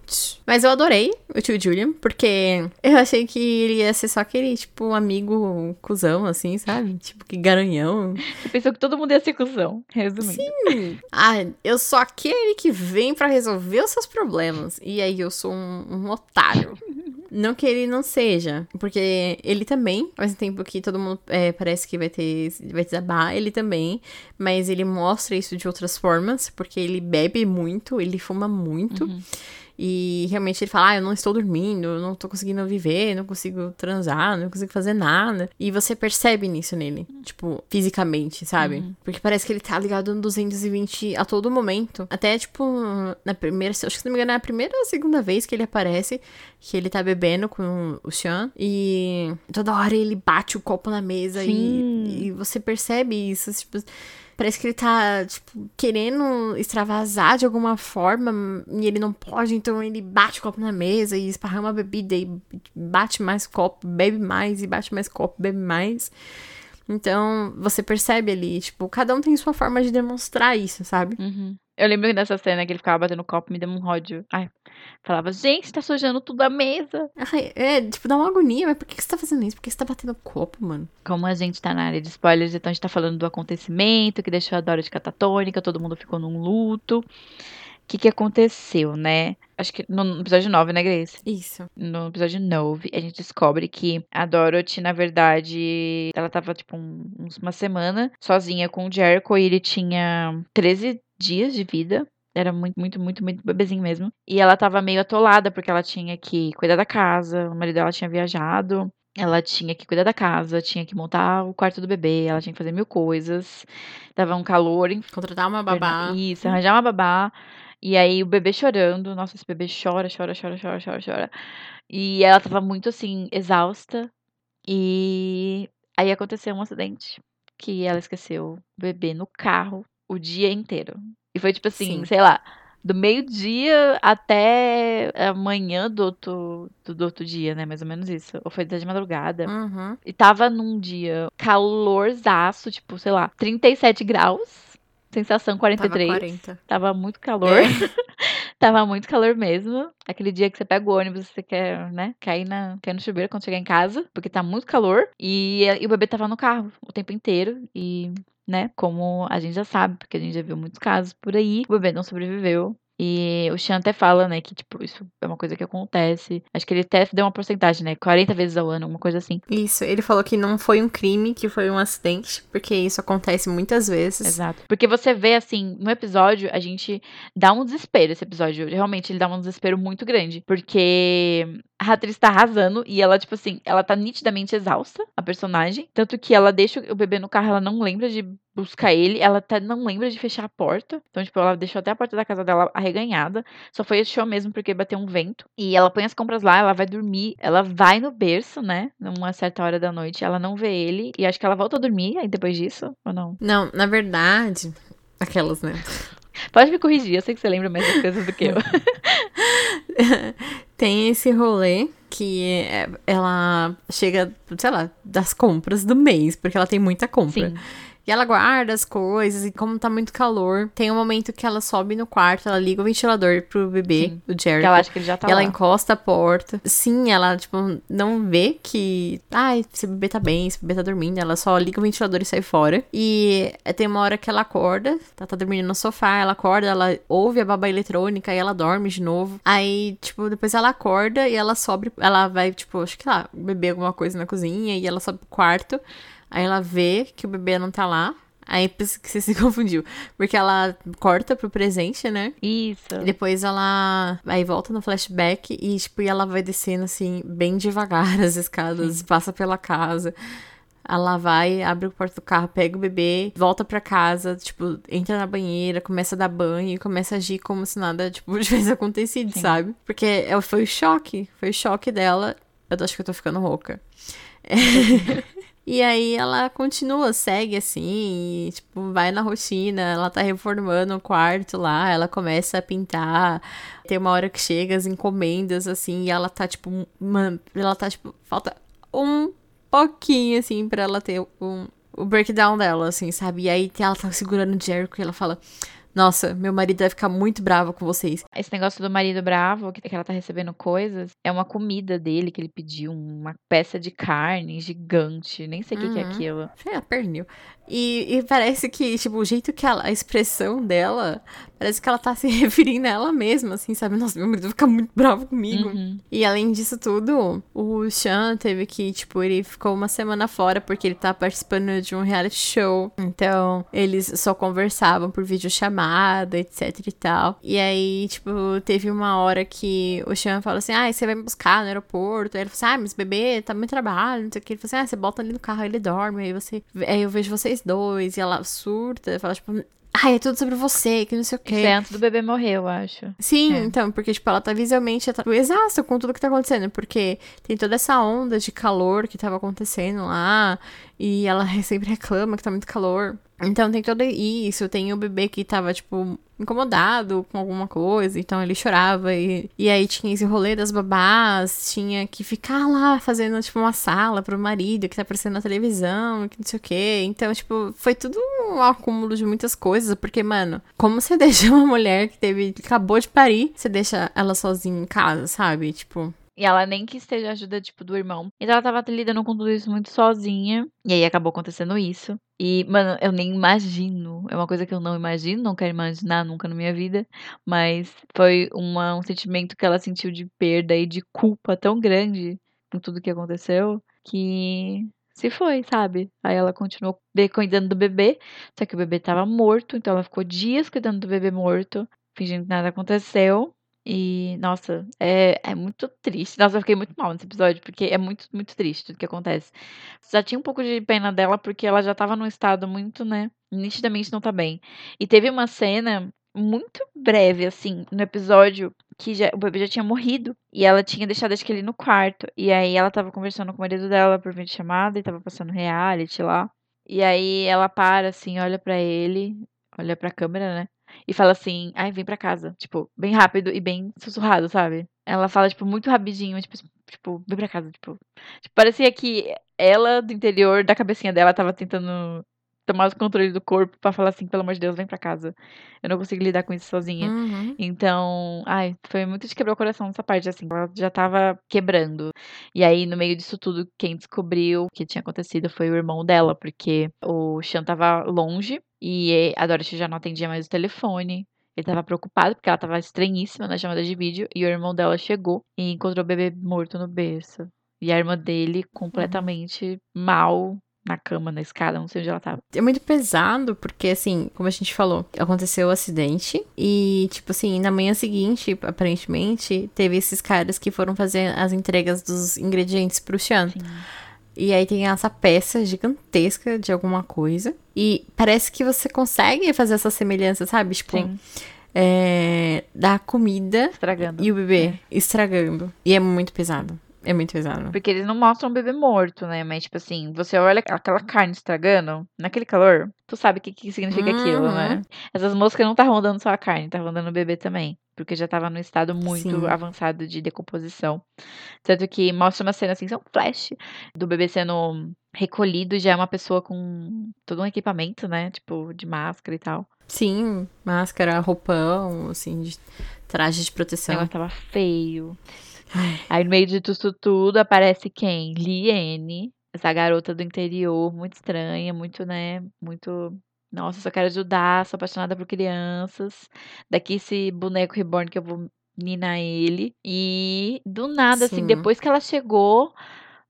Mas eu adorei o tio Julian, porque eu achei que ele ia ser só aquele, tipo, amigo cuzão, assim, sabe? Tipo, que garanhão. Você pensou que todo mundo ia ser cuzão, resumindo. Ah, eu sou aquele que vem pra resolver os seus problemas. E aí eu sou um, um otário. Não que ele não seja, porque ele também, ao mesmo tempo que todo mundo é, parece que vai ter vai desabar, ele também, mas ele mostra isso de outras formas, porque ele bebe muito, ele fuma muito. E realmente ele fala: Ah, eu não estou dormindo, eu não tô conseguindo viver, não consigo transar, não consigo fazer nada. E você percebe nisso nele, tipo, fisicamente, sabe? Porque parece que ele tá ligado no 220 a todo momento. Até, tipo, na primeira, acho que se não me engano, é a primeira ou a segunda vez que ele aparece, que ele tá bebendo com o Sean. E toda hora ele bate o copo na mesa e, e você percebe isso, tipo. Parece que ele tá, tipo, querendo extravasar de alguma forma e ele não pode, então ele bate o copo na mesa e esparrama a bebida e bate mais copo, bebe mais e bate mais copo, bebe mais. Então, você percebe ali, tipo, cada um tem sua forma de demonstrar isso, sabe? Uhum. Eu lembro dessa cena que ele ficava batendo copo me deu um ódio. Ai, falava, gente, tá sujando tudo a mesa. Ai, é, tipo, dá uma agonia, mas por que que você tá fazendo isso? Por que você tá batendo copo, mano? Como a gente tá na área de spoilers, então a gente tá falando do acontecimento que deixou a Dora de catatônica, todo mundo ficou num luto. O que que aconteceu, né? Acho que no episódio 9, né, Grace? Isso. No episódio 9, a gente descobre que a Dorothy, na verdade, ela tava, tipo, um- uma semana sozinha com o Jericho e ele tinha 13 dias de vida. Era muito, muito, muito, muito bebezinho mesmo. E ela tava meio atolada, porque ela tinha que cuidar da casa, o marido dela tinha viajado. Ela tinha que cuidar da casa, tinha que montar o quarto do bebê, ela tinha que fazer mil coisas. Tava um calor Contratar uma babá. isso, arranjar uma babá. E aí o bebê chorando. Nossa, esse bebê chora, chora, chora, chora, chora, chora. E ela tava muito assim, exausta. E aí aconteceu um acidente. Que ela esqueceu o bebê no carro o dia inteiro. E foi tipo assim, Sim. sei lá, do meio-dia até amanhã do outro, do, do outro dia, né? Mais ou menos isso. Ou foi de madrugada. Uhum. E tava num dia calorzaço, tipo, sei lá, 37 graus. Sensação Tava 43. 40. Tava muito calor. Tava muito calor mesmo. Aquele dia que você pega o ônibus, você quer, né, cair, na, cair no chuveiro quando chegar em casa, porque tá muito calor. E, e o bebê tava no carro o tempo inteiro. E, né, como a gente já sabe, porque a gente já viu muitos casos por aí, o bebê não sobreviveu. E o Sean até fala, né, que, tipo, isso é uma coisa que acontece. Acho que ele até deu uma porcentagem, né, 40 vezes ao ano, uma coisa assim. Isso, ele falou que não foi um crime, que foi um acidente, porque isso acontece muitas vezes. Exato. Porque você vê, assim, no episódio, a gente dá um desespero. Esse episódio, realmente, ele dá um desespero muito grande. Porque a atriz tá arrasando e ela, tipo assim, ela tá nitidamente exausta, a personagem. Tanto que ela deixa o bebê no carro, ela não lembra de buscar ele, ela tá, não lembra de fechar a porta. Então, tipo, ela deixou até a porta da casa dela arreganhada. Só foi show mesmo porque bateu um vento. E ela põe as compras lá, ela vai dormir, ela vai no berço, né? Numa certa hora da noite, ela não vê ele. E acho que ela volta a dormir aí depois disso, ou não? Não, na verdade, aquelas, né? Pode me corrigir, eu sei que você lembra mais das coisas do que eu. Tem esse rolê que é- ela chega, sei lá, das compras do mês, porque ela tem muita compra. Sim. E ela guarda as coisas, e como tá muito calor, tem um momento que ela sobe no quarto, ela liga o ventilador pro bebê, Sim. o Jerry. ela acha que ele já tá E ela lá. encosta a porta. Sim, ela, tipo, não vê que. Ai, esse bebê tá bem, esse bebê tá dormindo. Ela só liga o ventilador e sai fora. E é, tem uma hora que ela acorda, tá, tá dormindo no sofá, ela acorda, ela ouve a babá eletrônica e ela dorme de novo. Aí, tipo, depois ela acorda e ela sobe. Ela vai, tipo, acho que lá, beber alguma coisa na cozinha e ela sobe pro quarto. Aí ela vê que o bebê não tá lá. Aí pensa que você se confundiu. Porque ela corta pro presente, né? Isso. E depois ela aí volta no flashback e, tipo, e ela vai descendo assim, bem devagar as escadas, passa pela casa. Ela vai, abre o porta do carro, pega o bebê, volta pra casa, tipo, entra na banheira, começa a dar banho e começa a agir como se nada, tipo, tivesse acontecido, Sim. sabe? Porque é- foi o choque, foi o choque dela. Eu acho que eu tô ficando rouca. E aí ela continua, segue assim, e, tipo, vai na rotina, ela tá reformando o quarto lá, ela começa a pintar. Tem uma hora que chega as encomendas, assim, e ela tá, tipo, ela tá, tipo, falta um pouquinho, assim, pra ela ter um, o breakdown dela, assim, sabe? E aí ela tá segurando o Jericho e ela fala. Nossa, meu marido vai ficar muito bravo com vocês. Esse negócio do marido bravo, que ela tá recebendo coisas, é uma comida dele que ele pediu, uma peça de carne gigante. Nem sei o que, que é Uhum. aquilo. É, pernil. E, e parece que, tipo, o jeito que ela, a expressão dela, parece que ela tá se referindo a ela mesma, assim, sabe? Nossa, meu marido vai ficar muito bravo comigo. Uhum. E além disso tudo, o Sean teve que, tipo, ele ficou uma semana fora porque ele tá participando de um reality show. Então, eles só conversavam por videochamada, etc e tal. E aí, tipo, teve uma hora que o Sean fala assim: Ah, você vai me buscar no aeroporto. Aí ele falou assim: Ah, mas bebê, tá muito trabalho, não sei o que. Ele falou assim: Ah, você bota ali no carro, ele dorme. Aí você. Aí eu vejo vocês dois. E ela surta, fala, tipo. Ai, é tudo sobre você, que não sei o quê. Isso é do bebê morrer, eu acho. Sim, É. então, porque, tipo, ela tá visualmente tá exausta com tudo que tá acontecendo, porque tem toda essa onda de calor que tava acontecendo lá, e ela sempre reclama que tá muito calor. Então tem tudo isso, tem o bebê que tava, tipo, incomodado com alguma coisa, então ele chorava, e, e aí tinha esse rolê das babás, tinha que ficar lá fazendo, tipo, uma sala pro marido que tá aparecendo na televisão, que não sei o quê. Então, tipo, foi tudo um acúmulo de muitas coisas, porque, mano, como você deixa uma mulher que teve, que acabou de parir, você deixa ela sozinha em casa, sabe? Tipo, E ela nem quis ter ajuda, tipo, do irmão. Então ela tava lidando com tudo isso muito sozinha. E aí acabou acontecendo isso. E, mano, eu nem imagino. É uma coisa que eu não imagino, não quero imaginar nunca na minha vida. Mas foi uma, um sentimento que ela sentiu de perda e de culpa tão grande com tudo que aconteceu que se foi, sabe? Aí ela continuou cuidando do bebê. Só que o bebê tava morto. Então ela ficou dias cuidando do bebê morto, fingindo que nada aconteceu. E, nossa, é, é muito triste. Nossa, eu fiquei muito mal nesse episódio, porque é muito, muito triste tudo que acontece. Já tinha um pouco de pena dela, porque ela já tava num estado muito, né? Nitidamente não tá bem. E teve uma cena muito breve, assim, no episódio, que já, o bebê já tinha morrido. E ela tinha deixado, acho que ele no quarto. E aí ela tava conversando com o marido dela por vídeo chamada e tava passando reality lá. E aí ela para, assim, olha pra ele, olha pra câmera, né? E fala assim, ai, vem pra casa. Tipo, bem rápido e bem sussurrado, sabe? Ela fala, tipo, muito rapidinho, tipo, tipo, vem pra casa, tipo. tipo, parecia que ela, do interior da cabecinha dela, tava tentando tomar o controle do corpo pra falar assim, pelo amor de Deus, vem pra casa. Eu não consigo lidar com isso sozinha. uhum. Então, ai, foi muito de quebrar o coração nessa parte, assim. Ela já tava quebrando. E aí, no meio disso tudo, quem descobriu o que tinha acontecido foi o irmão dela, porque o Sean tava longe e a Dorothy já não atendia mais o telefone. Ele tava preocupado porque ela tava estranhíssima na chamada de vídeo e o irmão dela chegou e encontrou o bebê morto no berço. E a irmã dele completamente mal na cama, na escada, não sei onde ela tava. É muito pesado, porque, assim, como a gente falou, aconteceu o acidente e, tipo assim, na manhã seguinte, aparentemente, teve esses caras que foram fazer as entregas dos ingredientes pro Sean. Sim. E aí tem essa peça gigantesca de alguma coisa. E parece que você consegue fazer essa semelhança, sabe? Tipo, Sim, é, da comida estragando. e o bebê estragando. E é muito pesado. É muito pesado. Porque eles não mostram o bebê morto, né? Mas, tipo assim, você olha aquela carne estragando, naquele calor, tu sabe o que, que significa aquilo, Uhum. né? Essas moscas não tá rondando só a carne, tá rondando o bebê também. Porque já tava num estado muito Sim. avançado de decomposição. Tanto que mostra uma cena assim, são flash, do bebê sendo recolhido, já é uma pessoa com todo um equipamento, né? Tipo, de máscara e tal. Sim, máscara, roupão, assim, de traje de O proteção. negócio tava feio. Aí no meio de tudo, tudo aparece quem? Liene, essa garota do interior, muito estranha, muito, né? Muito. Nossa, só quero ajudar, sou apaixonada por crianças. Daqui esse boneco reborn que eu vou ninar ele. E do nada, assim, Sim. depois que ela chegou,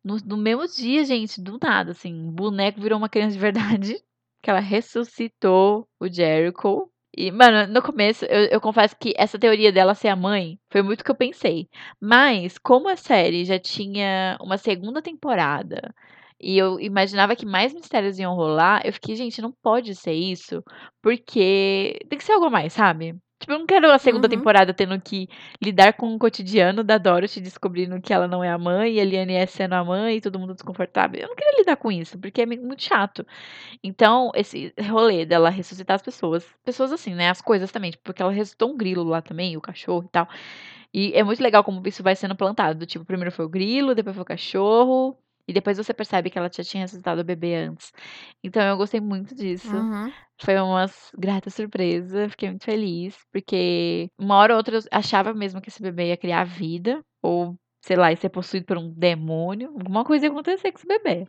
no, no mesmo dia, gente, do nada, assim, o boneco virou uma criança de verdade. Que ela ressuscitou o Jericho. E, mano, no começo, eu, eu confesso que essa teoria dela ser a mãe foi muito o que eu pensei. Mas, como a série já tinha uma segunda temporada e eu imaginava que mais mistérios iam rolar, eu fiquei, gente, não pode ser isso, porque tem que ser algo mais, sabe? Tipo, eu não quero a segunda Uhum. temporada tendo que lidar com o cotidiano da Dorothy descobrindo que ela não é a mãe, e a Liane é sendo a mãe, e todo mundo desconfortável. Eu não queria lidar com isso, porque é muito chato. Então, esse rolê dela ressuscitar as pessoas, pessoas assim, né? As coisas também, tipo, porque ela ressuscitou um grilo lá também, o cachorro e tal. E é muito legal como isso vai sendo plantado. Tipo, primeiro foi o grilo, depois foi o cachorro, e depois você percebe que ela já tinha ressuscitado o bebê antes. Então eu gostei muito disso. Uhum. Foi uma grata surpresa, fiquei muito feliz, porque uma hora ou outra eu achava mesmo que esse bebê ia criar vida, ou sei lá, ia ser possuído por um demônio, alguma coisa ia acontecer com esse bebê.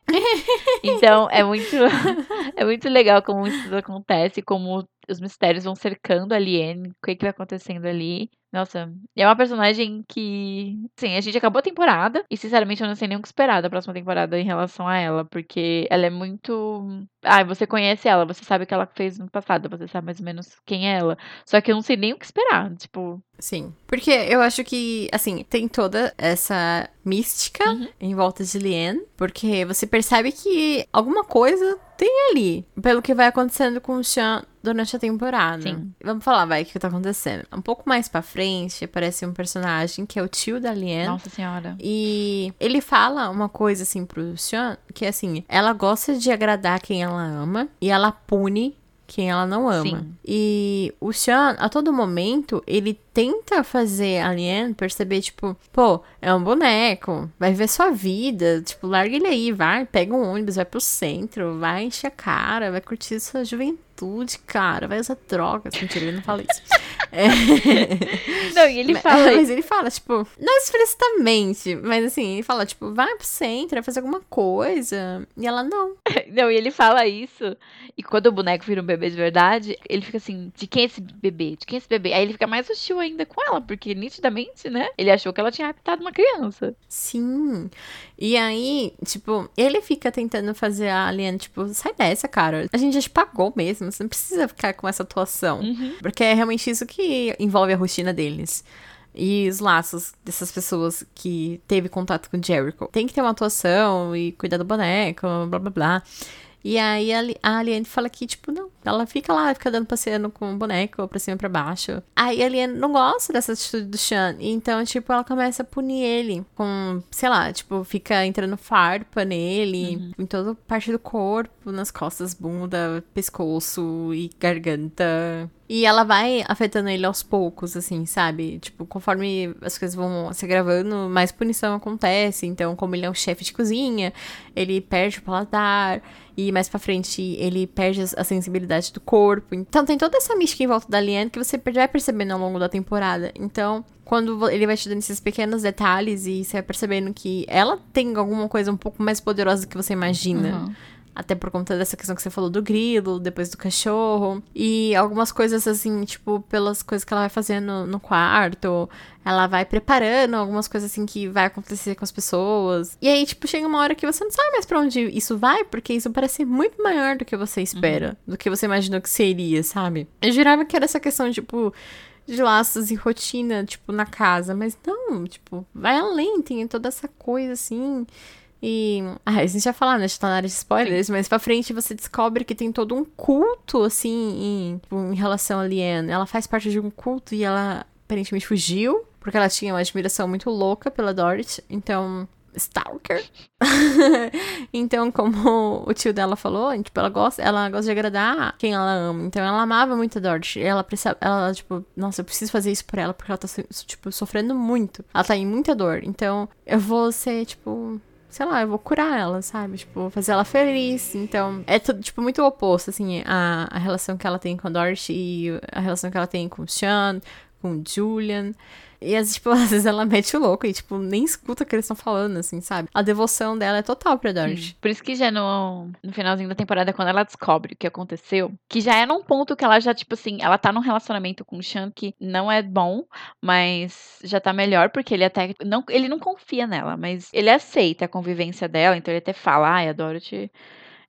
Então é muito, é muito legal como isso acontece, como os mistérios vão cercando a Liane, o que, que vai acontecendo ali. Nossa, é uma personagem que. Sim, a gente acabou a temporada e, sinceramente, eu não sei nem o que esperar da próxima temporada em relação a ela, porque ela é muito. Ah, você conhece ela, você sabe o que ela fez no passado, você sabe mais ou menos quem é ela. Só que eu não sei nem o que esperar. Tipo, Sim. Porque eu acho que, assim, tem toda essa mística Uhum. em volta de Liane. Porque você percebe que alguma coisa tem ali. Pelo que vai acontecendo com o Sean durante a temporada. Sim. Vamos falar, vai, o que tá acontecendo. Um pouco mais pra frente, aparece um personagem que é o tio da Liane. nossa senhora. E ele fala uma coisa assim pro Sean, que é assim, ela gosta de agradar quem ela ama e ela pune quem ela não ama. Sim. E o Sean, a todo momento, ele tenta fazer a Liane perceber, tipo, pô, é um boneco, vai viver sua vida, tipo, larga ele aí, vai, pega um ônibus, vai pro centro, vai encher a cara, vai curtir sua juventude, cara, vai usar drogas. Mentira, ele não fala isso. É. Não, e ele Mas- fala. Mas ele fala, tipo, não explicitamente, mas assim, ele fala, tipo, vai pro centro, vai fazer alguma coisa. E ela, não. Não, e ele fala isso. E quando o boneco vira um bebê de verdade, ele fica assim: de quem é esse bebê? De quem é esse bebê? Aí ele fica mais hostil ainda com ela, porque nitidamente, né? Ele achou que ela tinha raptado uma criança. Sim. E aí, tipo, ele fica tentando fazer a Aliane, tipo, sai dessa, cara. A gente já te pagou mesmo, você não precisa ficar com essa atuação. Porque é realmente isso que envolve a rotina deles. E os laços dessas pessoas que teve contato com Jericho. Tem que ter uma atuação e cuidar do boneco, blá blá blá. E aí a, Li- a Aliane fala que, tipo, não. Ela fica lá, fica dando passeando com o boneco pra cima e pra baixo. Aí a Aliane não gosta dessa atitude do Sean. Então, tipo, ela começa a punir ele com, sei lá, tipo, fica entrando farpa nele, em toda parte do corpo, nas costas, bunda, pescoço e garganta. E ela vai afetando ele aos poucos, assim, sabe? Tipo, conforme as coisas vão se gravando, mais punição acontece. Então, como ele é um chefe de cozinha, ele perde o paladar. E mais pra frente, ele perde a sensibilidade do corpo. Então, tem toda essa mística em volta da Liane que você vai percebendo ao longo da temporada. Então, quando ele vai te dando esses pequenos detalhes e você vai percebendo que ela tem alguma coisa um pouco mais poderosa do que você imagina. Até por conta dessa questão que você falou do grilo, depois do cachorro. E algumas coisas assim, tipo, pelas coisas que ela vai fazendo no quarto. Ela vai preparando algumas coisas assim que vai acontecer com as pessoas. E aí, tipo, chega uma hora que você não sabe mais pra onde isso vai, porque isso parece muito maior do que você espera. Do que você imaginou que seria, sabe? Eu jurava que era essa questão, tipo de laços e rotina, tipo, na casa. Mas não, tipo, vai além, tem toda essa coisa assim. E. Ah, a gente já falou, né? A gente tá na área de spoilers, mas pra frente você descobre que tem todo um culto, assim, em, tipo, em relação a Liane. Ela faz parte de um culto e ela aparentemente fugiu, porque ela tinha uma admiração muito louca pela Dorothy. Então. Stalker. então, como o tio dela falou, tipo, ela gosta, ela gosta de agradar quem ela ama. Então, ela amava muito a Dorothy. Ela precisa, ela, tipo, nossa, eu preciso fazer isso por ela, porque ela tá, tipo, sofrendo muito. Ela tá em muita dor. Então, eu vou ser, tipo, sei lá, eu vou curar ela, sabe? Tipo, vou fazer ela feliz. Então, é tudo, tipo, muito oposto, assim, a, a relação que ela tem com a Dorothy e a relação que ela tem com o Sean, com o Julian. E, às, tipo, às vezes ela mete o louco e, tipo, nem escuta o que eles estão falando, assim, sabe? A devoção dela é total pra Dorothy. Por isso que já no, no finalzinho da temporada, quando ela descobre o que aconteceu, que já é num ponto que ela já, tipo assim, ela tá num relacionamento com o Sean que não é bom, mas já tá melhor, porque ele até. Não, ele não confia nela, mas ele aceita a convivência dela, então ele até fala, ai, a Dorothy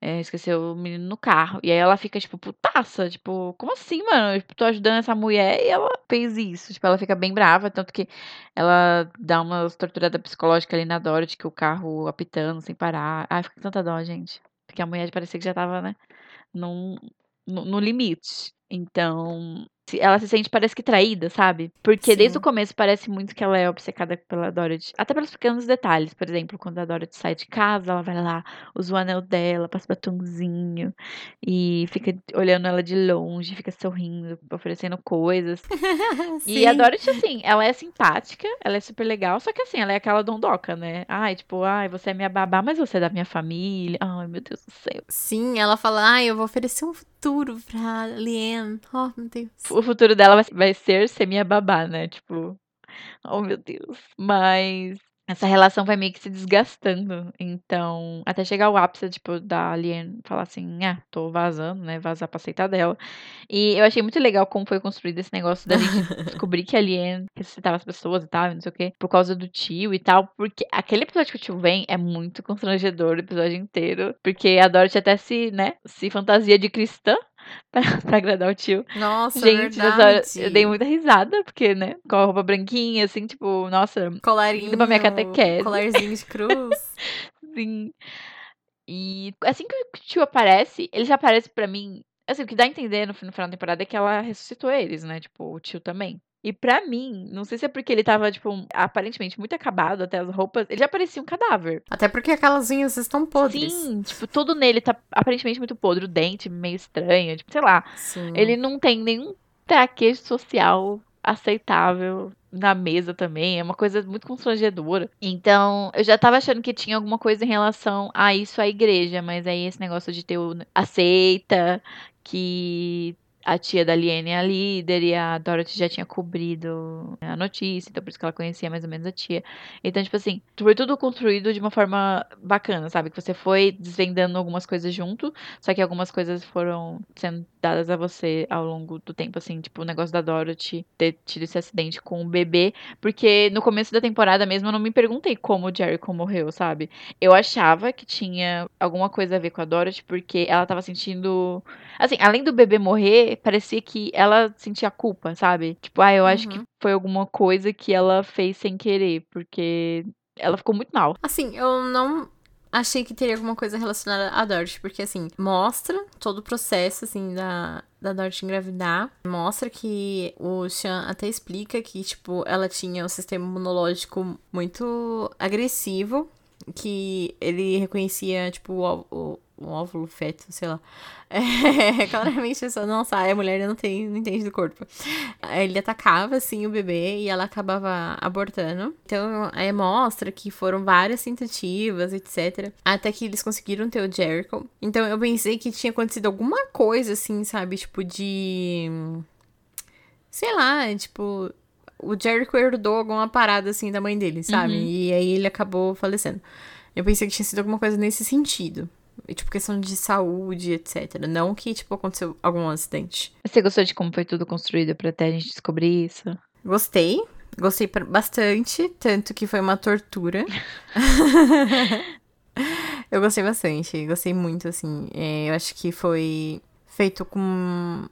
é, esqueceu o menino no carro. E aí ela fica, tipo, putaça. Tipo, como assim, mano? Tipo, tô ajudando essa mulher e ela fez isso. Tipo, ela fica bem brava. Tanto que ela dá uma torturada psicológica ali na Dorothy, que o carro apitando sem parar. Ai, fica com tanta dó, gente. Porque a mulher parecia que já tava, né? Num, no, no limite. Então, ela se sente, parece que traída, sabe? Porque desde Sim. o começo parece muito que ela é obcecada pela Dorothy. Até pelos pequenos detalhes. Por exemplo, quando a Dorothy sai de casa, ela vai lá, usa o anel dela, passa batonzinho. E fica olhando ela de longe, fica sorrindo, oferecendo coisas. E a. Dorothy, assim, ela é simpática, ela é super legal, só que assim, ela é aquela dondoca, né? Ai, tipo, ai, você é minha babá, mas você é da minha família. Ai, meu Deus do céu. Sim, ela fala, ah, eu vou oferecer um futuro pra Liane. Oh, meu Deus. O futuro dela vai, vai ser ser minha babá, né? Tipo, oh meu Deus. Mas essa relação vai meio que se desgastando. Então, até chegar ao ápice, tipo, da Alien falar assim, ah, tô vazando, né? Vazar pra aceitar dela. E eu achei muito legal como foi construído esse negócio da gente descobrir que a Alien ressuscitava as pessoas e tal, não sei o quê, por causa do tio e tal. Porque aquele episódio que o tio vem é muito constrangedor o episódio inteiro. Porque a Dorothy até se, né, se fantasia de cristã. Pra, pra agradar o tio. Nossa, Gente, nessa hora verdade. eu dei muita risada, porque, né, com a roupa branquinha, assim, tipo, nossa, Colarinho, indo pra minha catequese. colarzinho de cruz. Sim. E assim que o tio aparece, ele já aparece pra mim. Assim, o que dá a entender no, no final da temporada é que ela ressuscitou eles, né? Tipo, o tio também. E pra mim, não sei se é porque ele tava, tipo, aparentemente muito acabado, até as roupas, ele já parecia um cadáver. Até porque aquelas unhas estão podres. Sim, tipo, tudo nele tá aparentemente muito podre, o dente meio estranho, tipo, sei lá. Sim. Ele não tem nenhum traquejo social aceitável na mesa também. É uma coisa muito constrangedora. Então, eu já tava achando que tinha alguma coisa em relação a isso à igreja, mas aí esse negócio de ter o aceita que a tia da Liane é a líder e a Dorothy já tinha cobrido a notícia, então por isso que ela conhecia mais ou menos a tia. Então, tipo assim, foi tudo construído de uma forma bacana, sabe? Que você foi desvendando algumas coisas junto, só que algumas coisas foram sendo dadas a você ao longo do tempo, assim, tipo o negócio da Dorothy ter tido esse acidente com o bebê, porque no começo da temporada mesmo eu não me perguntei como o Jericho morreu, sabe? Eu achava que tinha alguma coisa a ver com a Dorothy, porque ela tava sentindo. Assim, além do bebê morrer, parecia que ela sentia culpa, sabe? Tipo, ah, eu acho que Uhum. foi alguma coisa que ela fez sem querer, porque ela ficou muito mal. Assim, eu não achei que teria alguma coisa relacionada à Dorothy, porque assim, mostra todo o processo, assim, da, da Dorothy engravidar. Mostra que o Sean até explica que, tipo, ela tinha um sistema imunológico muito agressivo, que ele reconhecia, tipo, o, o, o óvulo, feto, sei lá. É, claramente, a pessoa, nossa, a mulher não, tem, não entende do corpo. Ele atacava, assim, o bebê e ela acabava abortando. Então, aí mostra que foram várias tentativas, etc. Até que eles conseguiram ter o Jericho. Então, eu pensei que tinha acontecido alguma coisa, assim, sabe? Tipo, de... Sei lá, tipo... O Jericho herdou alguma parada, assim, da mãe dele, sabe? Uhum. E aí ele acabou falecendo. Eu pensei que tinha sido alguma coisa nesse sentido. E, tipo, questão de saúde, etc. Não que, tipo, aconteceu algum acidente. Você gostou de como foi tudo construído pra até a gente descobrir isso? Gostei. Gostei bastante, tanto que foi uma tortura. eu gostei bastante, gostei muito, assim. É, eu acho que foi feito com.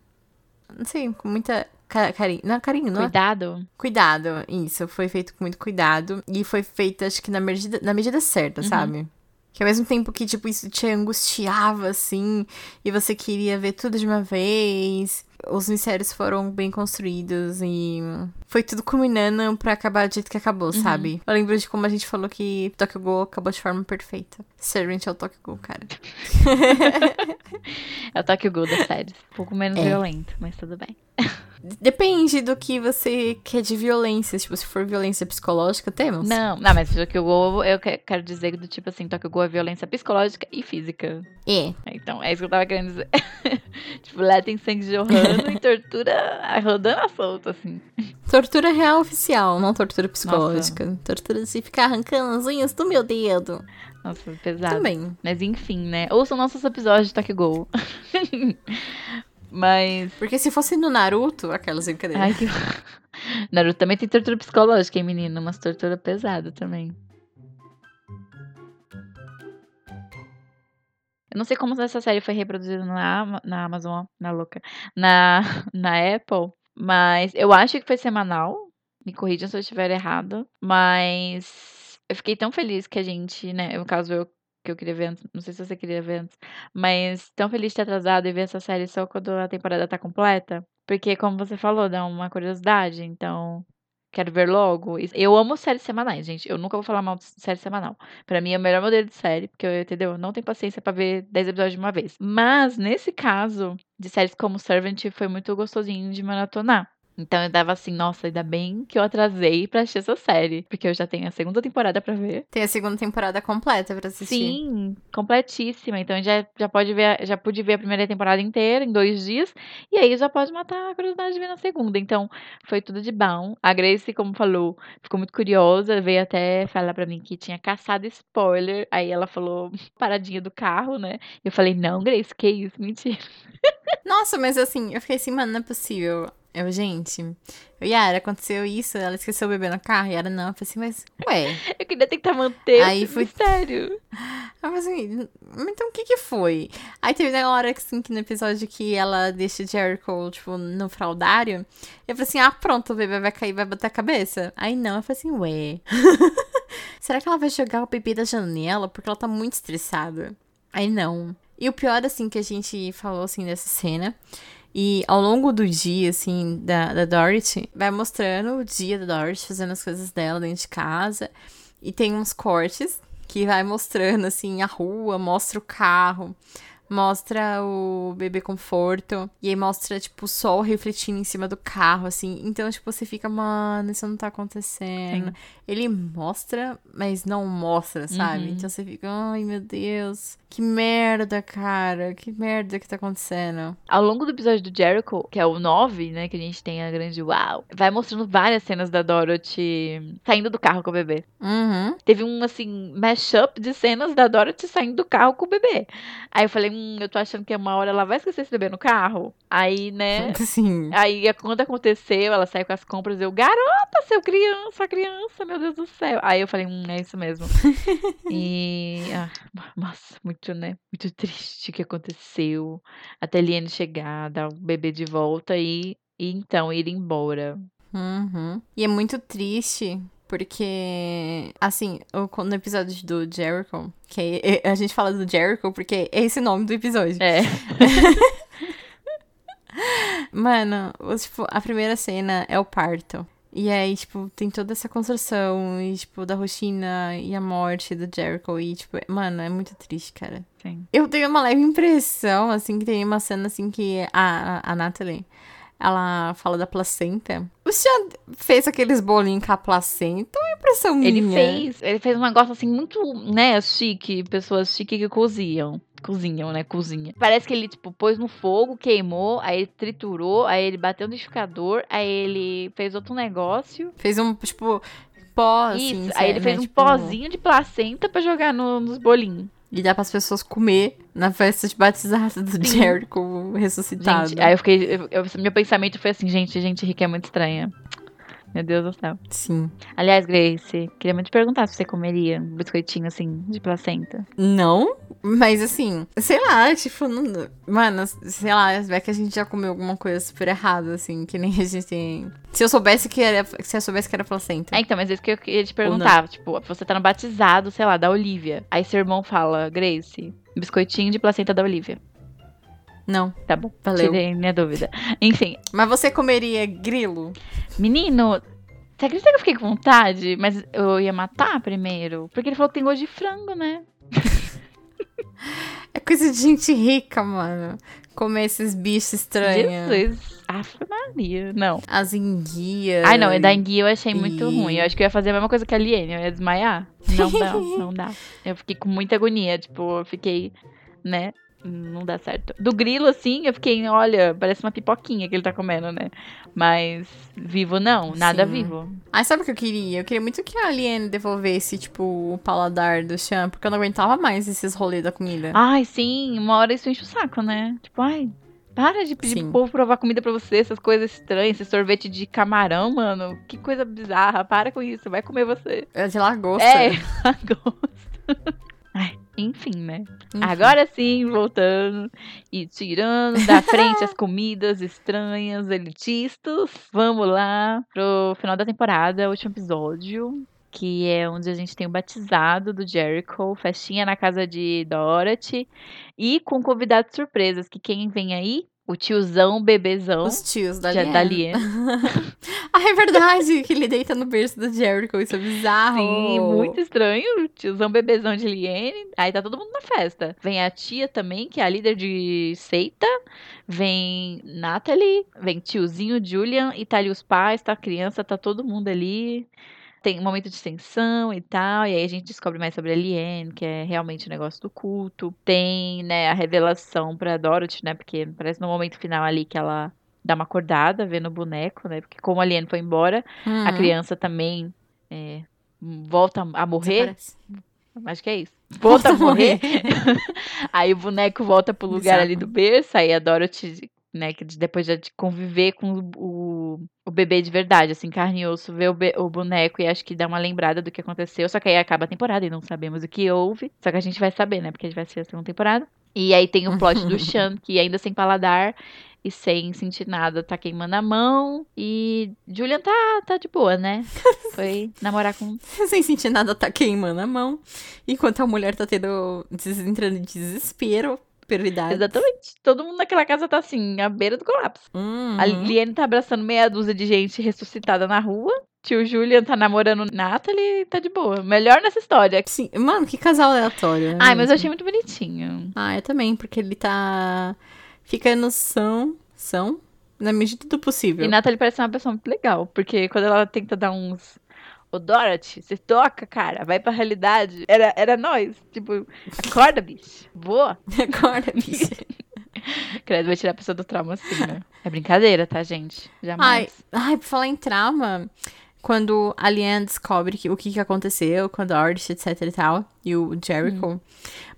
Não sei, com muita ca- carinho. Não, carinho, não. é? Cuidado. Cuidado, isso. Foi feito com muito cuidado. E foi feito, acho que na medida, na medida certa, sabe? Que ao mesmo tempo que, tipo, isso te angustiava, assim, e você queria ver tudo de uma vez, os mistérios foram bem construídos e foi tudo culminando pra acabar do jeito que acabou, sabe? Eu lembro de como a gente falou que Tokyo Ghoul acabou de forma perfeita. Servant é o Tokyo Ghoul, cara. É o Tokyo Ghoul das séries. Um pouco menos É. violento, mas tudo bem. Depende do que você quer de violência. Tipo, se for violência psicológica, temos. Não, não, mas Tokyo Ghoul, eu que- quero dizer do tipo assim, Tokyo Ghoul é violência psicológica e física. É. Então, é isso que eu tava querendo dizer. tipo, lá tem sangue jorrando e tortura rodando a solta, assim. Tortura real oficial, não tortura psicológica. Tortura de ficar arrancando as unhas do meu dedo. Nossa, pesado. Também. Mas enfim, né? Ouçam nossos episódios de Tokyo Ghoul. Mas. Porque se fosse no Naruto, aquelas brincadeiras. Ai, que. Naruto também tem tortura psicológica, hein, menino? Umas tortura pesada também. Eu não sei como essa série foi reproduzida na, na Amazon, na louca, na, na Apple, mas eu acho que foi semanal. Me corrijam se eu estiver errado. Mas eu fiquei tão feliz que a gente, né? No caso, eu que eu queria ver antes. Não sei se você queria ver antes. Mas tão feliz de ter atrasado e ver essa série só quando a temporada tá completa. Porque, como você falou, dá uma curiosidade. Então, quero ver logo. Eu amo séries semanais, gente. Eu nunca vou falar mal de série semanal. Pra mim é o melhor modelo de série, porque eu, entendeu? Eu não tenho paciência pra ver 10 episódios de uma vez. Mas, nesse caso, de séries como Servant, foi muito gostosinho de maratonar. Então eu dava assim, nossa, ainda bem que eu atrasei pra assistir essa série. Porque eu já tenho a segunda temporada pra ver. Tem a segunda temporada completa pra assistir. Sim, completíssima. Então já, já pode ver, já pude ver a primeira temporada inteira em dois dias. E aí já pode matar a curiosidade de ver na segunda. Então foi tudo de bom. A Grace, como falou, ficou muito curiosa. Veio até falar pra mim que tinha caçado spoiler. Aí ela falou paradinha do carro, né? Eu falei, não, Grace, que isso? Mentira. Nossa, mas assim, eu fiquei assim, mano, não é possível. Eu, gente, eu, Yara, aconteceu isso, ela esqueceu o bebê no carro, e Yara não, eu falei assim, mas, ué, Eu queria tentar manter Aí foi- mistério. eu falei assim, então o que que foi? Aí teve na hora que, assim, que no episódio que ela deixa Jericho, tipo, no fraldário, eu falei assim, ah, pronto, o bebê vai cair, vai bater a cabeça. Aí não, eu falei assim, ué, será que ela vai jogar o bebê da janela? Porque ela tá muito estressada. Aí não. E o pior, assim, que a gente falou, assim, dessa cena, e ao longo do dia, assim, da, da Dorothy, vai mostrando o dia da Dorothy fazendo as coisas dela dentro de casa. E tem uns cortes que vai mostrando, assim, a rua, mostra o carro, mostra o bebê conforto. E aí mostra, tipo, o sol refletindo em cima do carro, assim. Então, tipo, você fica, mano, isso não tá acontecendo. Ele mostra, mas não mostra, sabe? Uhum. Então você fica, ai meu Deus, que merda, cara, que merda que tá acontecendo. Ao longo do episódio do Jericho, que é o 9, né, que a gente tem a grande uau, vai mostrando várias cenas da Dorothy saindo do carro com o bebê. Uhum. Teve um, assim, mashup de cenas da Dorothy saindo do carro com o bebê. Aí eu falei, hum, eu tô achando que uma hora ela vai esquecer esse bebê no carro. Aí, né, Sim. Aí, quando aconteceu, ela saiu com as compras, eu, garota, seu criança, criança, meu Deus do céu. Aí eu falei, hum, é isso mesmo. e, ah, nossa, muito, né, muito triste que aconteceu. Até Liane chegar, dar o bebê de volta e, e então ir embora. Uhum. E é muito triste, porque, assim, no episódio do Jericho, que é- a gente fala do Jericho porque é esse o nome do episódio. É, Mano, tipo, a primeira cena é o parto. E aí, tipo, tem toda essa construção, e, tipo, da rotina e a morte do Jericho. E, tipo, mano, é muito triste, cara. sim. Eu tenho uma leve impressão, assim, que tem uma cena, assim, que a, a, a Natalie, ela fala da placenta. Você já fez aqueles bolinhos com a placenta ou é impressão Ele minha? fez, ele fez um negócio assim muito, né, chique, pessoas chique que cozinham. Cozinham, né? Cozinha. Parece que ele, tipo, pôs no fogo, queimou, aí ele triturou, aí ele bateu no liquidificador, aí ele fez outro negócio. Fez um, tipo, pó, assim, Isso, aí ele né, fez um tipo, pozinho de placenta pra jogar no- nos bolinhos. E dá pras pessoas comer na festa de batizado do Sim. Jericho ressuscitado. Gente, aí eu fiquei. eu- eu- meu pensamento foi assim, gente, gente rica é muito estranha. Meu Deus do céu. Sim. Aliás, Grace, queria muito te perguntar se você comeria um biscoitinho assim, de placenta. Não, mas assim, sei lá, tipo, não, mano, sei lá, vai que a gente já comeu alguma coisa super errada, assim, que nem a gente tem. Se eu soubesse que era, se eu soubesse que era placenta. É, então, mas é isso que eu queria te perguntar. Tipo, você tá no batizado, sei lá, da Olivia. Aí seu irmão fala, Grace, biscoitinho de placenta da Olivia. Não, Tá bom. Valeu. Tirei minha dúvida. Enfim, mas você comeria grilo? menino, você acredita que eu fiquei com vontade? Mas eu ia matar primeiro? Porque ele falou que tem gosto de frango, né? É coisa de gente rica, mano. Comer esses bichos estranhos. Jesus. Maria. Não. As enguias. Ai, não, é da enguia eu achei muito E- ruim. Eu acho que eu ia fazer a mesma coisa que a Liene, eu ia desmaiar. Não dá, não dá. Eu fiquei com muita agonia, tipo, eu fiquei, né? Não dá certo. Do grilo, assim, eu fiquei, olha, parece uma pipoquinha que ele tá comendo, né? Mas vivo não, nada Sim. vivo. Ai, sabe o que eu queria? Eu queria muito que a Aliene devolvesse, tipo, o paladar do Chan, porque eu não aguentava mais esses rolês da comida. Ai, sim, uma hora isso enche o saco, né? Tipo, ai, para de pedir Sim. pro povo provar comida pra você, essas coisas estranhas, esse sorvete de camarão, mano. Que coisa bizarra, para com isso, vai comer você. É de lagosta. É, lagosta. Enfim, né? Enfim. Agora sim, voltando e tirando da frente as comidas estranhas, elitistas. Vamos lá pro final da temporada, último episódio. Que é onde a gente tem o batizado do Jericho, festinha na casa de Dorothy. E com convidados surpresas, que quem vem aí? O tiozão, bebezão. Os tios da Liane. da ah, é verdade, que ele deita no berço do Jericho, isso é bizarro. Sim, muito estranho. Tiozão bebezão de Liane. Aí tá todo mundo na festa. Vem a tia também, que é a líder de seita. Vem Natalie. Vem tiozinho Julian. E tá ali os pais, tá a criança, tá todo mundo ali. Tem um momento de tensão e tal. E aí a gente descobre mais sobre a Liane, que é realmente o negócio do culto. Tem, né, a revelação pra Dorothy, né? Porque parece no momento final ali que ela dá uma acordada vendo o boneco, né? Porque como a Liane foi embora, a Uhum. criança também é, volta a morrer. Acho que é isso. Volta, Volta a a morrer. aí o boneco volta pro lugar Bizarro. ali do berço. Aí a Dorothy, né, que depois de conviver com o, o bebê de verdade, assim, carne e osso, vê o, o boneco e acho que dá uma lembrada do que aconteceu. Só que aí acaba a temporada e não sabemos o que houve. Só que a gente vai saber, né? Porque a gente vai assistir a segunda temporada. E aí tem o plot do Sean, que ainda sem paladar e sem sentir nada, tá queimando a mão. E Julian tá, tá de boa, né? Foi namorar com Sem sentir nada, tá queimando a mão. Enquanto a mulher tá tendo. entrando em desespero, prioridade. Exatamente. Todo mundo naquela casa tá assim, à beira do colapso. Uhum. A Liane tá abraçando meia dúzia de gente ressuscitada na rua. Tio Julian tá namorando Natalie e tá de boa. Melhor nessa história. Sim, mano, que casal aleatório. né, Ai, mas eu achei muito bonitinho. Ah, eu também, porque ele tá ficando são, são, na medida do possível. E Natalie parece uma pessoa muito legal. Porque quando ela tenta dar uns. Ô, Dorothy, você toca, cara. Vai pra realidade. Era, era nós. Tipo, acorda, bicho. Boa. Agora, bicho. Credo, vai tirar a pessoa do trauma assim, né? É brincadeira, tá, gente? Ai, Jamais. ai, por falar em trauma, quando a Liane descobre que, o que, que aconteceu com a Dorothy, etc e tal, e o Jericho, Hum.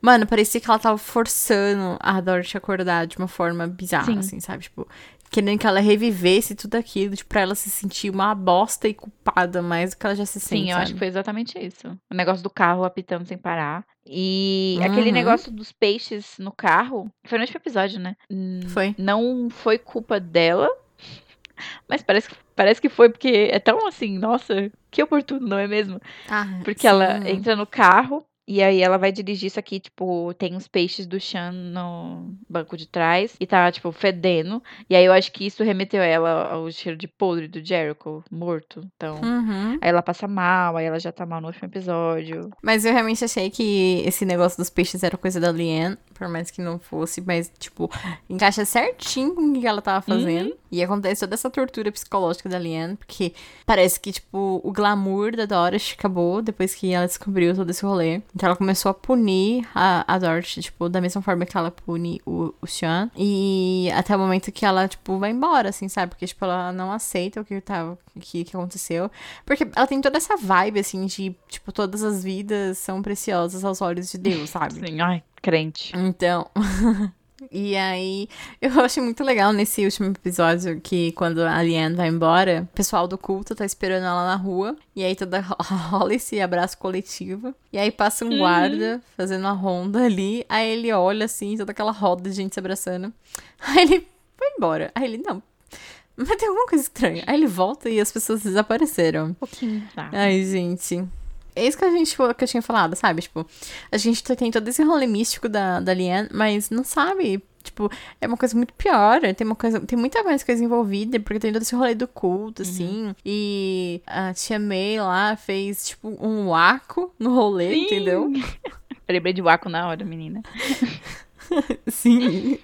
mano, parecia que ela tava forçando a Dorothy acordar de uma forma bizarra, Sim. assim, sabe? Tipo, querendo que ela revivesse tudo aquilo, tipo, pra ela se sentir uma bosta e culpada mais do que ela já se sente, Sim, eu acho que foi exatamente isso. O negócio do carro apitando sem parar. E aquele Uhum. negócio dos peixes no carro. Foi no último episódio, né? Foi. Não foi culpa dela. Mas parece, que- parece que foi porque é tão assim, nossa, que oportuno, não é mesmo? Ah, Porque ela sim. entra no carro e aí ela vai dirigir isso aqui, tipo, tem uns peixes do Chan no banco de trás e tá, tipo, fedendo. E aí eu acho que isso remeteu ela ao cheiro de podre do Jericho, morto. Então. Uhum. Aí ela passa mal, aí ela já tá mal no último episódio. Mas eu realmente achei que esse negócio dos peixes era coisa da Liane, por mais que não fosse, mas, tipo, encaixa certinho com o que ela tava fazendo. Uhum. E acontece toda essa tortura psicológica da Liane, porque parece que, tipo, o glamour da Dorothy acabou depois que ela descobriu todo esse rolê. Então ela começou a punir a, a Dorothy, tipo, da mesma forma que ela pune o, o Sean. E até o momento que ela, tipo, vai embora, assim, sabe? Porque, tipo, ela não aceita o que tava, o que, que aconteceu. Porque ela tem toda essa vibe, assim, de, tipo, todas as vidas são preciosas aos olhos de Deus, sabe? Sim, ai, crente. Então. E aí, eu achei muito legal nesse último episódio que quando a Liane vai embora, o pessoal do culto tá esperando ela na rua. E aí toda rola esse abraço coletivo. E aí passa um guarda fazendo a ronda ali. Aí ele olha assim, toda aquela roda de gente se abraçando. Aí ele vai embora. Aí ele, não. Mas tem alguma coisa estranha. Aí ele volta e as pessoas desapareceram. Um pouquinho, tá? Ai, gente. É isso que a gente que eu tinha falado, sabe? Tipo, a gente tem todo esse rolê místico da, da Liane, mas não sabe. Tipo, é uma coisa muito pior. Tem uma coisa. Tem muita mais coisa envolvida, porque tem todo esse rolê do culto, assim. E a tia May lá fez, tipo, um waco no rolê, Sim. entendeu? Eu lembrei de Waco na hora, menina. Sim.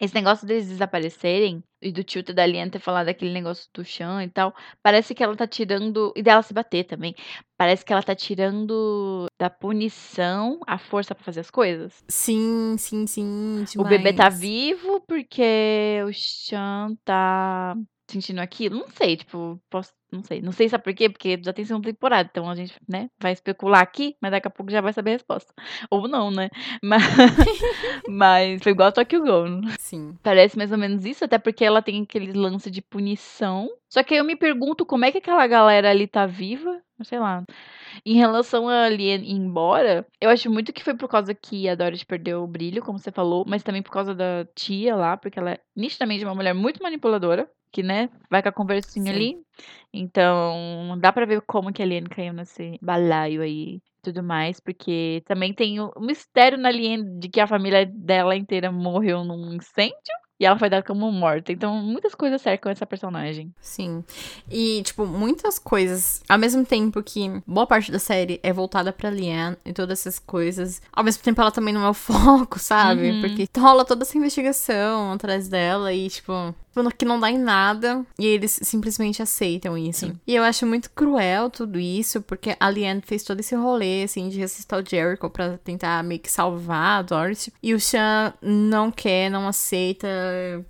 Esse negócio deles desaparecerem e do tio da Liane ter falado aquele negócio do chão e tal, parece que ela tá tirando. E dela se bater também. Parece que ela tá tirando da punição a força pra fazer as coisas. sim, sim, sim. O bebê tá demais. vivo porque o Chan tá sentindo aquilo. Não sei, tipo, posso. Não sei. Não sei sabe por quê? Porque já tem segunda temporada. Então a gente, né, vai especular aqui, mas daqui a pouco já vai saber a resposta. Ou não, né? Mas, mas foi igual a Tokyo Ghoul. Sim. Parece mais ou menos isso, até porque ela tem aquele lance de punição. Só que aí eu me pergunto como é que aquela galera ali tá viva. Sei lá. Em relação a Alien ir embora, eu acho muito que foi por causa que a Dorothy perdeu o brilho, como você falou, mas também por causa da tia lá, porque ela é nitidamente uma mulher muito manipuladora, que, né, vai com a conversinha Sim. ali. Então, dá pra ver como que a Alien caiu nesse balaio aí e tudo mais, porque também tem o mistério na Alien de que a família dela inteira morreu num incêndio e ela foi dada como morta. Então, muitas coisas cercam essa personagem. Sim. E, tipo, muitas coisas. Ao mesmo tempo que boa parte da série é voltada pra Liane e todas essas coisas. Ao mesmo tempo, ela também não é o foco, sabe? Uhum. Porque rola toda essa investigação atrás dela e, tipo. Que não dá em nada e eles simplesmente aceitam isso. Sim. E eu acho muito cruel tudo isso, porque a Liane fez todo esse rolê, assim, de ressuscitar o Jericho pra tentar meio que salvar a Dorothy. E o Sean não quer, não aceita,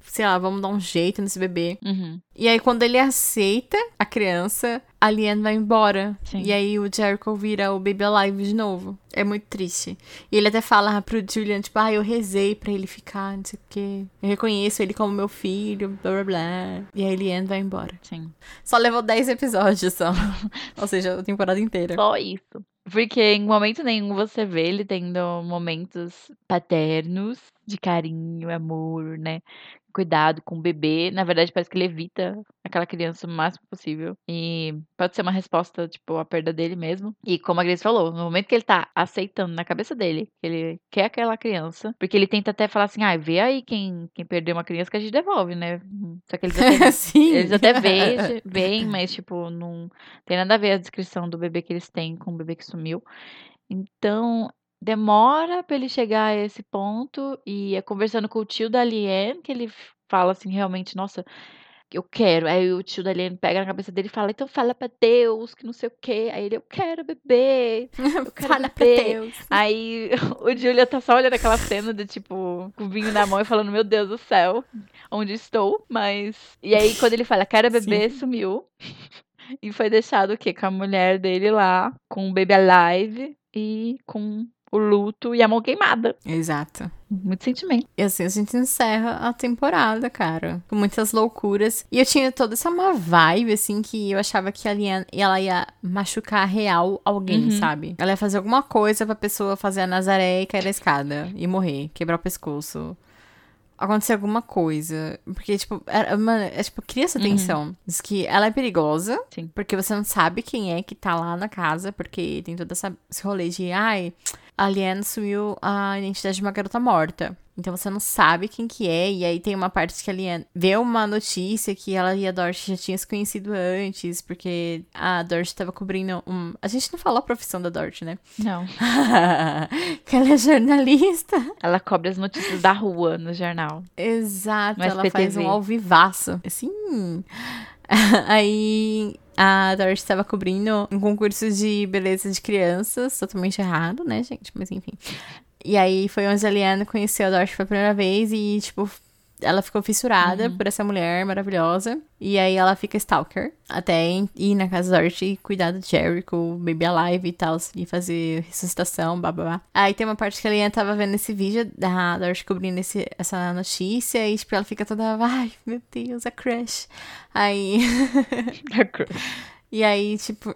sei lá, vamos dar um jeito nesse bebê. Uhum. E aí, quando ele aceita a criança, a Liane vai embora. Sim. E aí o Jericho vira o Baby Alive de novo. É muito triste. E ele até fala pro Julian, tipo, ah, eu rezei pra ele ficar, não sei o quê. Eu reconheço ele como meu filho, blá blá blá. E aí a Liane vai embora. Sim. Só levou 10 episódios só. Ou seja, a temporada inteira. Só isso. Porque em momento nenhum você vê ele tendo momentos paternos de carinho, amor, né? Cuidado com o bebê. Na verdade, parece que ele evita aquela criança o máximo possível. E pode ser uma resposta, tipo, à perda dele mesmo. E como a Grace falou, no momento que ele tá aceitando na cabeça dele que ele quer aquela criança, porque ele tenta até falar assim, ah, vê aí quem, quem perdeu uma criança que a gente devolve, né? Só que eles até Sim. eles até veem, veem, mas, tipo, não tem nada a ver a descrição do bebê que eles têm com o bebê que sumiu. Então, demora pra ele chegar a esse ponto e é conversando com o tio da Liane que ele fala assim, realmente, nossa, eu quero. Aí o tio da Liane pega na cabeça dele e fala, então fala pra Deus, que não sei o quê. Aí ele, eu quero bebê. Eu quero Fala pra bebê. Deus. Aí o Julia tá só olhando aquela cena de tipo, com o vinho na mão e falando, meu Deus do céu, onde estou? Mas. E aí, quando ele fala, quero bebê, sumiu. E foi deixado o quê? Com a mulher dele lá, com o baby alive e com o luto e a mão queimada. Exato. Muito sentimento. E assim a gente encerra a temporada, cara. Com muitas loucuras. E eu tinha toda essa uma vibe, assim, que eu achava que a Liane, ela ia machucar real alguém, Uhum. sabe? Ela ia fazer alguma coisa pra pessoa fazer a Nazaré e cair da escada. E morrer, quebrar o pescoço. Acontecer alguma coisa. Porque, tipo, era, mano, é, tipo, cria essa tensão. Diz que ela é perigosa. Sim. Porque você não sabe quem é que tá lá na casa. Porque tem todo essa, esse rolê de, ai, a Liane assumiu a identidade de uma garota morta. Então você não sabe quem que é. E aí tem uma parte que a Liane vê uma notícia que ela e a Dorothy já tinham se conhecido antes. Porque a Dorothy tava cobrindo um... A gente não falou a profissão da Dorothy, né? Não. que ela é jornalista. Ela cobre as notícias da rua no jornal. Exato, ela faz um alvivaço. Assim. Aí a Dorothy estava cobrindo um concurso de beleza de crianças, totalmente errado, né, gente? Mas enfim. E aí foi onde a Liana conheceu a Dorothy pela primeira vez e, tipo, ela ficou fissurada por essa mulher maravilhosa. E aí ela fica stalker até ir na casa da Dorothy e cuidar do Jericho, Baby Alive e tal, e fazer ressuscitação, blá blá blá. Aí tem uma parte que a Liana tava vendo esse vídeo da Dorothy cobrindo esse, essa notícia e, tipo, ela fica toda, ai, meu Deus, a crush. Aí. E aí, tipo.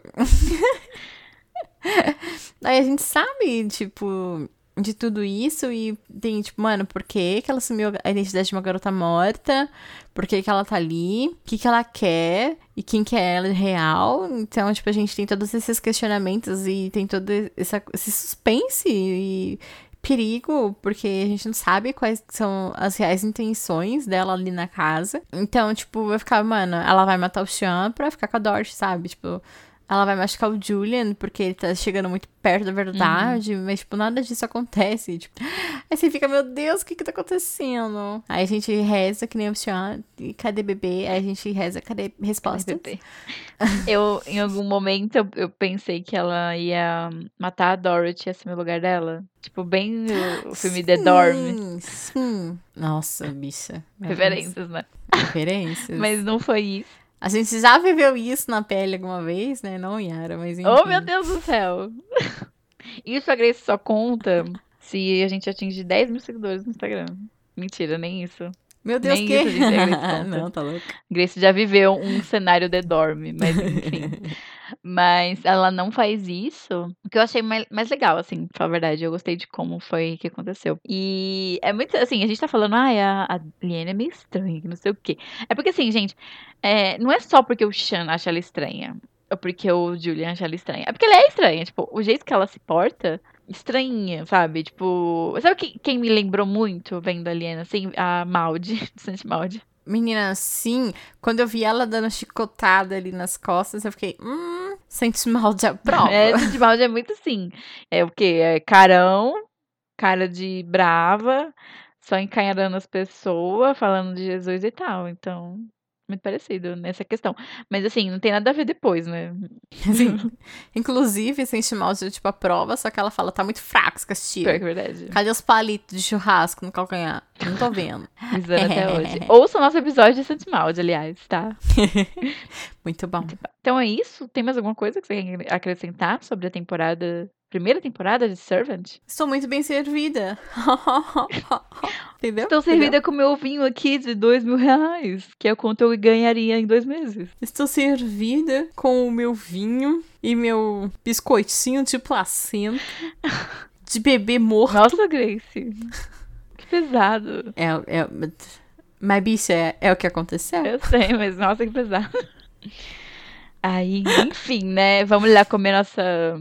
aí a gente sabe, tipo, de tudo isso e tem, tipo, mano, por que, que ela assumiu a identidade de uma garota morta? Por que, que ela tá ali? O que, que ela quer? E quem que é ela real? Então, tipo, a gente tem todos esses questionamentos e tem todo essa, esse suspense e perigo, porque a gente não sabe quais são as reais intenções dela ali na casa. Então, tipo, eu ficava, mano, ela vai matar o Sean pra ficar com a Dorothy, sabe? Tipo, ela vai machucar o Julian porque ele tá chegando muito perto da verdade, mas, tipo, nada disso acontece. Tipo, aí você fica, meu Deus, o que que tá acontecendo? Aí a gente reza que nem o Sean, e cadê bebê? Aí a gente reza, cadê resposta? bebê? Eu, em algum momento, eu, eu pensei que ela ia matar a Dorothy e assumir o lugar dela. Tipo, bem o, o filme The Dorm. Sim, sim. Nossa, bicha. Referências, né? Referências. Mas não foi isso. A gente já viveu isso na pele alguma vez, né? Não, Yara, mas enfim. Oh, meu Deus do céu! Isso a Grace só conta se a gente atingir 10 mil seguidores no Instagram. Mentira, nem isso. Meu Deus, Nem que? Não, tá louco. Grace já viveu um cenário de dorme, mas enfim. mas ela não faz isso. O que eu achei mais, mais legal, assim, pra falar a verdade. Eu gostei de como foi que aconteceu. E é muito, assim, a gente tá falando, ai, a, a Liane é meio estranha, que não sei o quê. É porque, assim, gente, é, não é só porque o Sean acha ela estranha. Ou porque o Julian acha ela estranha. É porque ela é estranha. Tipo, o jeito que ela se porta, estranhinha, sabe? Tipo. Sabe que- quem me lembrou muito vendo a Liane, assim? A Maldi, Santi Maldi. Menina, sim, quando eu vi ela dando chicotada ali nas costas, eu fiquei, hum, sente mal de prova. É, Santi Maldi é muito assim. É o quê? É carão, cara de brava, só encarando as pessoas, falando de Jesus e tal. Então. Muito parecido nessa questão. Mas assim, não tem nada a ver depois, né? Assim, inclusive, sente mal de tipo a prova, só que ela fala, tá muito fraco esse castigo. Pior que é verdade. Cadê os palitos de churrasco no calcanhar? Não tô vendo. Até hoje. Ouça o nosso episódio de Santi Maldi, aliás, tá? Muito bom. Então é isso. Tem mais alguma coisa que você quer acrescentar sobre a temporada. Primeira temporada de Servant? Estou muito bem servida. Entendeu? Estou servida com meu vinho aqui de dois mil reais, que é quanto eu ganharia em dois meses. Estou servida com o meu vinho e meu biscoitinho de placenta de bebê morto. Nossa, Grace. Que pesado. É, é, mas, bicha, é, é o que aconteceu? Eu sei, mas nossa, que pesado. Aí, enfim, né? Vamos lá comer nossa.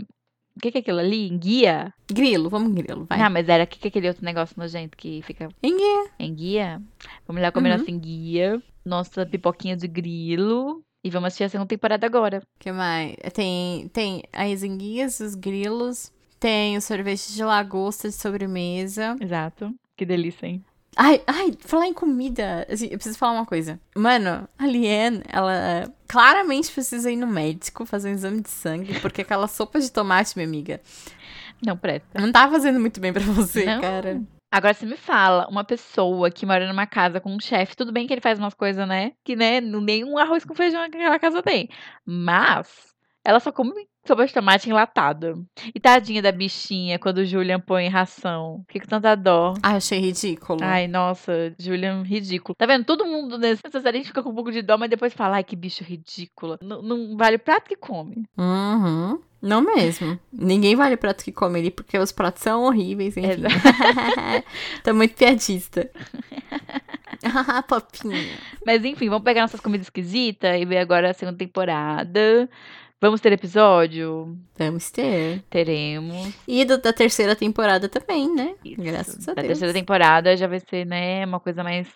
O que, que é aquilo ali? Enguia? Grilo, vamos grilo, vai. Ah, mas era o que, que é aquele outro negócio nojento que fica Enguia. Enguia? Vamos lá comer Uhum. nossa enguia, nossa pipoquinha de grilo. E vamos assistir a segunda temporada agora. que mais? Tem, tem as enguias, os grilos, tem o sorvete de lagosta de sobremesa. Exato. Que delícia, hein? Ai, ai, falar em comida, assim, eu preciso falar uma coisa. Mano, a Liane, ela claramente precisa ir no médico fazer um exame de sangue, porque aquela sopa de tomate, minha amiga, Não presta. não tá fazendo muito bem pra você, Não. cara. Agora você me fala, uma pessoa que mora numa casa com um chefe, tudo bem que ele faz umas coisas, né? Que, né, nenhum arroz com feijão aquela casa tem. Mas ela só come sopa de tomate enlatada. E tadinha da bichinha quando o Julian põe ração. Fico com tanta dó. Ai, achei ridículo. Ai, nossa, Julian, ridículo. Tá vendo? Todo mundo nessa série fica com um pouco de dó, mas depois fala, ai, que bicho ridículo. Não, não vale o prato que come. Uhum. Não mesmo. Ninguém vale prato que come ali, porque os pratos são horríveis, enfim. Tô muito piadista. Ah, Popinha. Mas enfim, vamos pegar nossas comidas esquisitas e ver agora a segunda temporada. Vamos ter episódio? Vamos ter. Teremos. E do- da terceira temporada também, né? Isso. Graças a Da Deus. terceira temporada já vai ser, né, uma coisa mais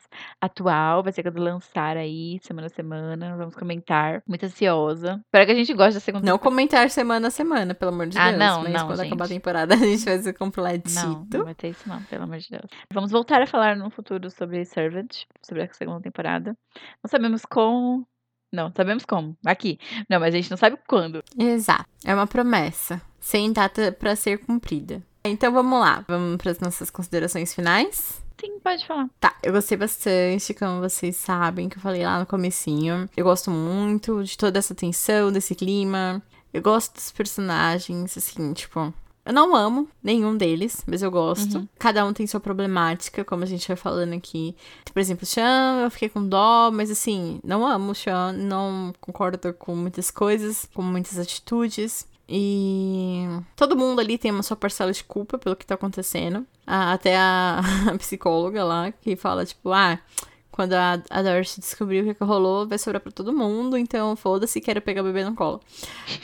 atual. Vai ser quando lançar aí, semana a semana. Vamos comentar. Muito ansiosa. Espero que a gente goste da segunda Não comentar semana a semana, pelo amor de Ah, Deus. não, mas não, quando gente. acabar a temporada, a gente vai ser completito. Não, não vai ter isso não, pelo amor de Deus. Vamos voltar a falar no futuro sobre Servant, sobre a segunda temporada. Não sabemos como. Não, sabemos como. Aqui. Não, mas a gente não sabe quando. Exato. É uma promessa. Sem data pra ser cumprida. Então vamos lá. Vamos para as nossas considerações finais. Sim, pode falar. Tá, eu gostei bastante, como vocês sabem, que eu falei lá no comecinho. Eu gosto muito de toda essa tensão, desse clima. Eu gosto dos personagens, assim, tipo... Eu não amo nenhum deles, mas eu gosto. Cada um tem sua problemática, como a gente vai falando aqui. Por exemplo, o Sean, eu fiquei com dó, mas assim, não amo o Sean, não concordo com muitas coisas, com muitas atitudes. E todo mundo ali tem uma sua parcela de culpa pelo que tá acontecendo. Ah, até a, a psicóloga lá, que fala, tipo, ah, quando a, a Darcy descobriu o que, que rolou, vai sobrar pra todo mundo, então foda-se, quero pegar o bebê no colo.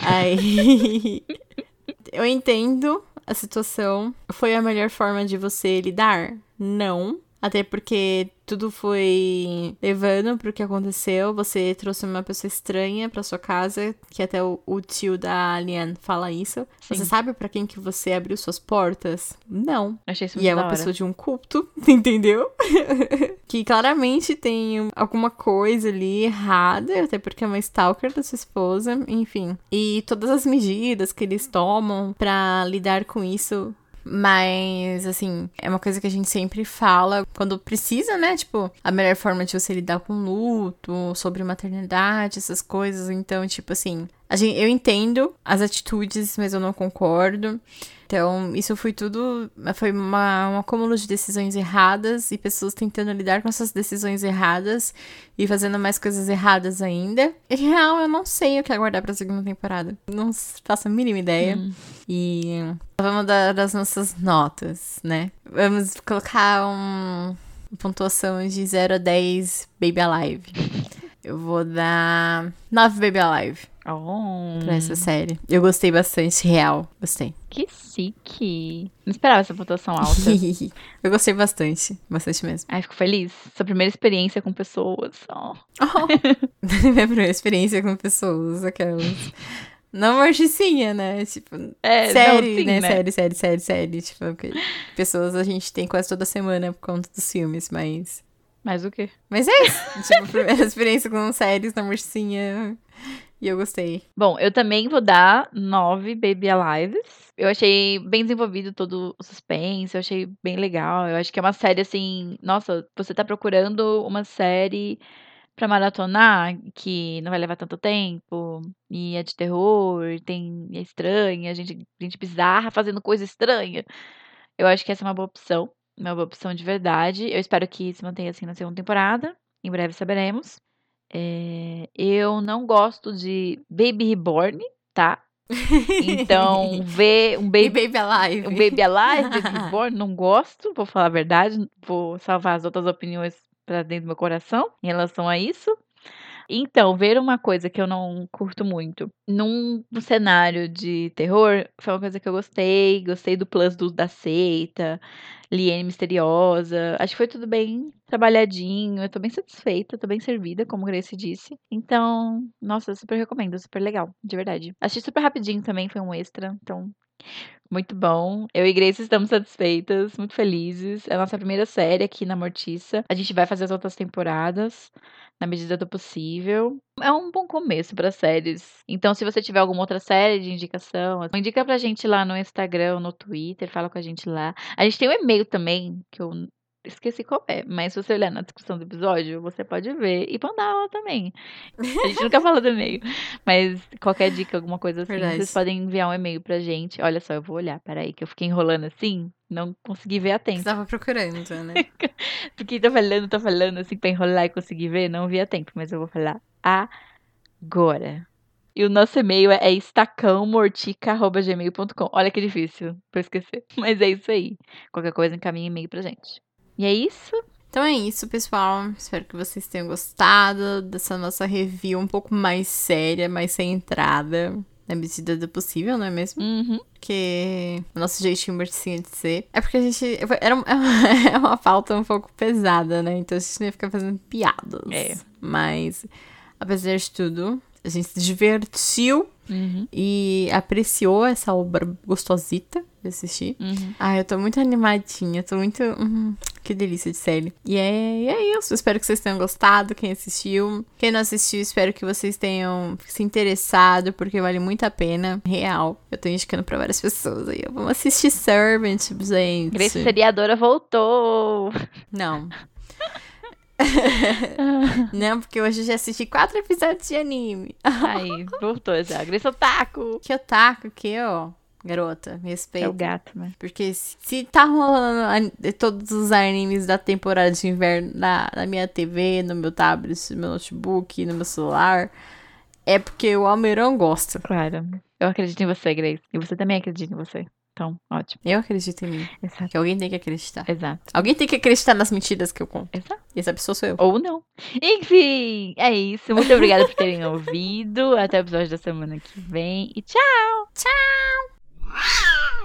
Aí. eu entendo a situação. Foi a melhor forma de você lidar? Não. Até porque tudo foi levando pro que aconteceu. Você trouxe uma pessoa estranha pra sua casa, que até o, o tio da Alien fala isso. Sim. Você sabe pra quem que você abriu suas portas? Não. Achei isso E muito é da uma pessoa de um culto, entendeu? que claramente tem alguma coisa ali errada, até porque é uma stalker da sua esposa, enfim. E todas as medidas que eles tomam pra lidar com isso Mas, assim, é uma coisa que a gente sempre fala quando precisa, né? Tipo, a melhor forma de você lidar com luto, sobre maternidade, essas coisas. Então, tipo assim, gente, eu entendo as atitudes, mas eu não concordo. Então, isso foi tudo. Foi uma, um acúmulo de decisões erradas e pessoas tentando lidar com essas decisões erradas e fazendo mais coisas erradas ainda. Em real, eu não sei o que aguardar pra segunda temporada. Não faço a mínima ideia. Hum. E vamos dar as nossas notas, né? Vamos colocar um, uma pontuação de 0 a 10 Baby Alive. Eu vou dar 9 Baby Alive Oh, pra essa série. Eu gostei bastante, real. Gostei. que chique. Não esperava essa pontuação alta. eu gostei bastante. Bastante mesmo. Ai, fico feliz. Sua primeira experiência com pessoas. Oh. Oh. Minha primeira experiência com pessoas, aquelas. Não morticinha, né? Tipo, É, série, não, sim, né? né? Série, série, série, série. Tipo, pessoas a gente tem quase toda semana por conta dos filmes, mas. Mas o quê? Mas é isso. tipo, primeira experiência com séries na morticinha. E eu gostei. Bom, eu também vou dar 9 Baby Alives. Eu achei bem desenvolvido todo o suspense, eu achei bem legal. Eu acho que é uma série assim, nossa, você tá procurando uma série pra maratonar que não vai levar tanto tempo e é de terror, tem é estranha, gente, gente bizarra fazendo coisa estranha. Eu acho que essa é uma boa opção, uma boa opção de verdade. Eu espero que se mantenha assim na segunda temporada. Em breve saberemos. É, eu não gosto de Baby Reborn, tá? Então, ver um E Baby, Baby Alive. um baby Alive, Baby Reborn, não gosto, vou falar a verdade. Vou salvar as outras opiniões pra dentro do meu coração em relação a isso. Então, ver uma coisa que eu não curto muito num cenário de terror foi uma coisa que eu gostei. Gostei do plus do, da seita, Liane misteriosa. Acho que foi tudo bem trabalhadinho. Eu tô bem satisfeita, tô bem servida, como Grace disse. Então, nossa, super recomendo, super legal, de verdade. Achei super rapidinho também, foi um extra. Então, muito bom. Eu e Grace estamos satisfeitas, muito felizes. É a nossa primeira série aqui na Mortiça. A gente vai fazer as outras temporadas na medida do possível. É um bom começo para séries. Então, se você tiver alguma outra série de indicação, indica pra gente lá no Instagram, no Twitter, fala com a gente lá. A gente tem um e-mail também, que eu esqueci qual é, mas se você olhar na descrição do episódio, você pode ver e mandar também. A gente nunca falou do e-mail, mas qualquer dica, alguma coisa assim, Verdade. vocês podem enviar um e-mail pra gente. Olha só, eu vou olhar, peraí, que eu fiquei enrolando assim, não consegui ver a tempo. Você tava procurando, né? Porque tô falando, tô falando assim pra enrolar e conseguir ver, não vi a tempo, mas eu vou falar agora. E o nosso e-mail é estacãomortica.gmail.com. Olha que difícil pra esquecer. Mas é isso aí. Qualquer coisa, encaminha e-mail pra gente. E é isso. Então é isso, pessoal. Espero que vocês tenham gostado dessa nossa review um pouco mais séria, mais centrada. Na medida do possível, não é mesmo? Uhum. Porque o nosso jeitinho morticinha de ser. É porque a gente. Era um- é uma pauta um pouco pesada, né? Então a gente não ia ficar fazendo piadas. É. Mas, apesar de tudo, a gente se divertiu Uhum. e apreciou essa obra gostosita de assistir. Uhum. Ah, eu tô muito animadinha, tô muito. hum, que delícia de série. E é, e é isso. Espero que vocês tenham gostado. Quem assistiu. Quem não assistiu, espero que vocês tenham se interessado, porque vale muito a pena. Real. Eu tô indicando pra várias pessoas aí. Vamos assistir Servant, gente. Grace Seriadora voltou. Não. não, porque hoje eu já assisti quatro episódios de anime. Aí, voltou já. Grace Otaku. Que otaku que, ó. Garota, me É o gato, né? Porque se, se tá rolando an- todos os animes da temporada de inverno na, na minha TV, no meu tablet, no meu notebook, no meu celular, é porque o Almeirão gosta. Claro. Eu acredito em você, Grace. E você também acredita em você. Então, ótimo. Eu acredito em mim. Exato. Que alguém tem que acreditar. Exato. Alguém tem que acreditar nas mentiras que eu conto. Exato. E essa pessoa sou eu. Ou não. Enfim, é isso. Muito obrigada por terem ouvido. Até o episódio da semana que vem. E tchau! Tchau! Ah!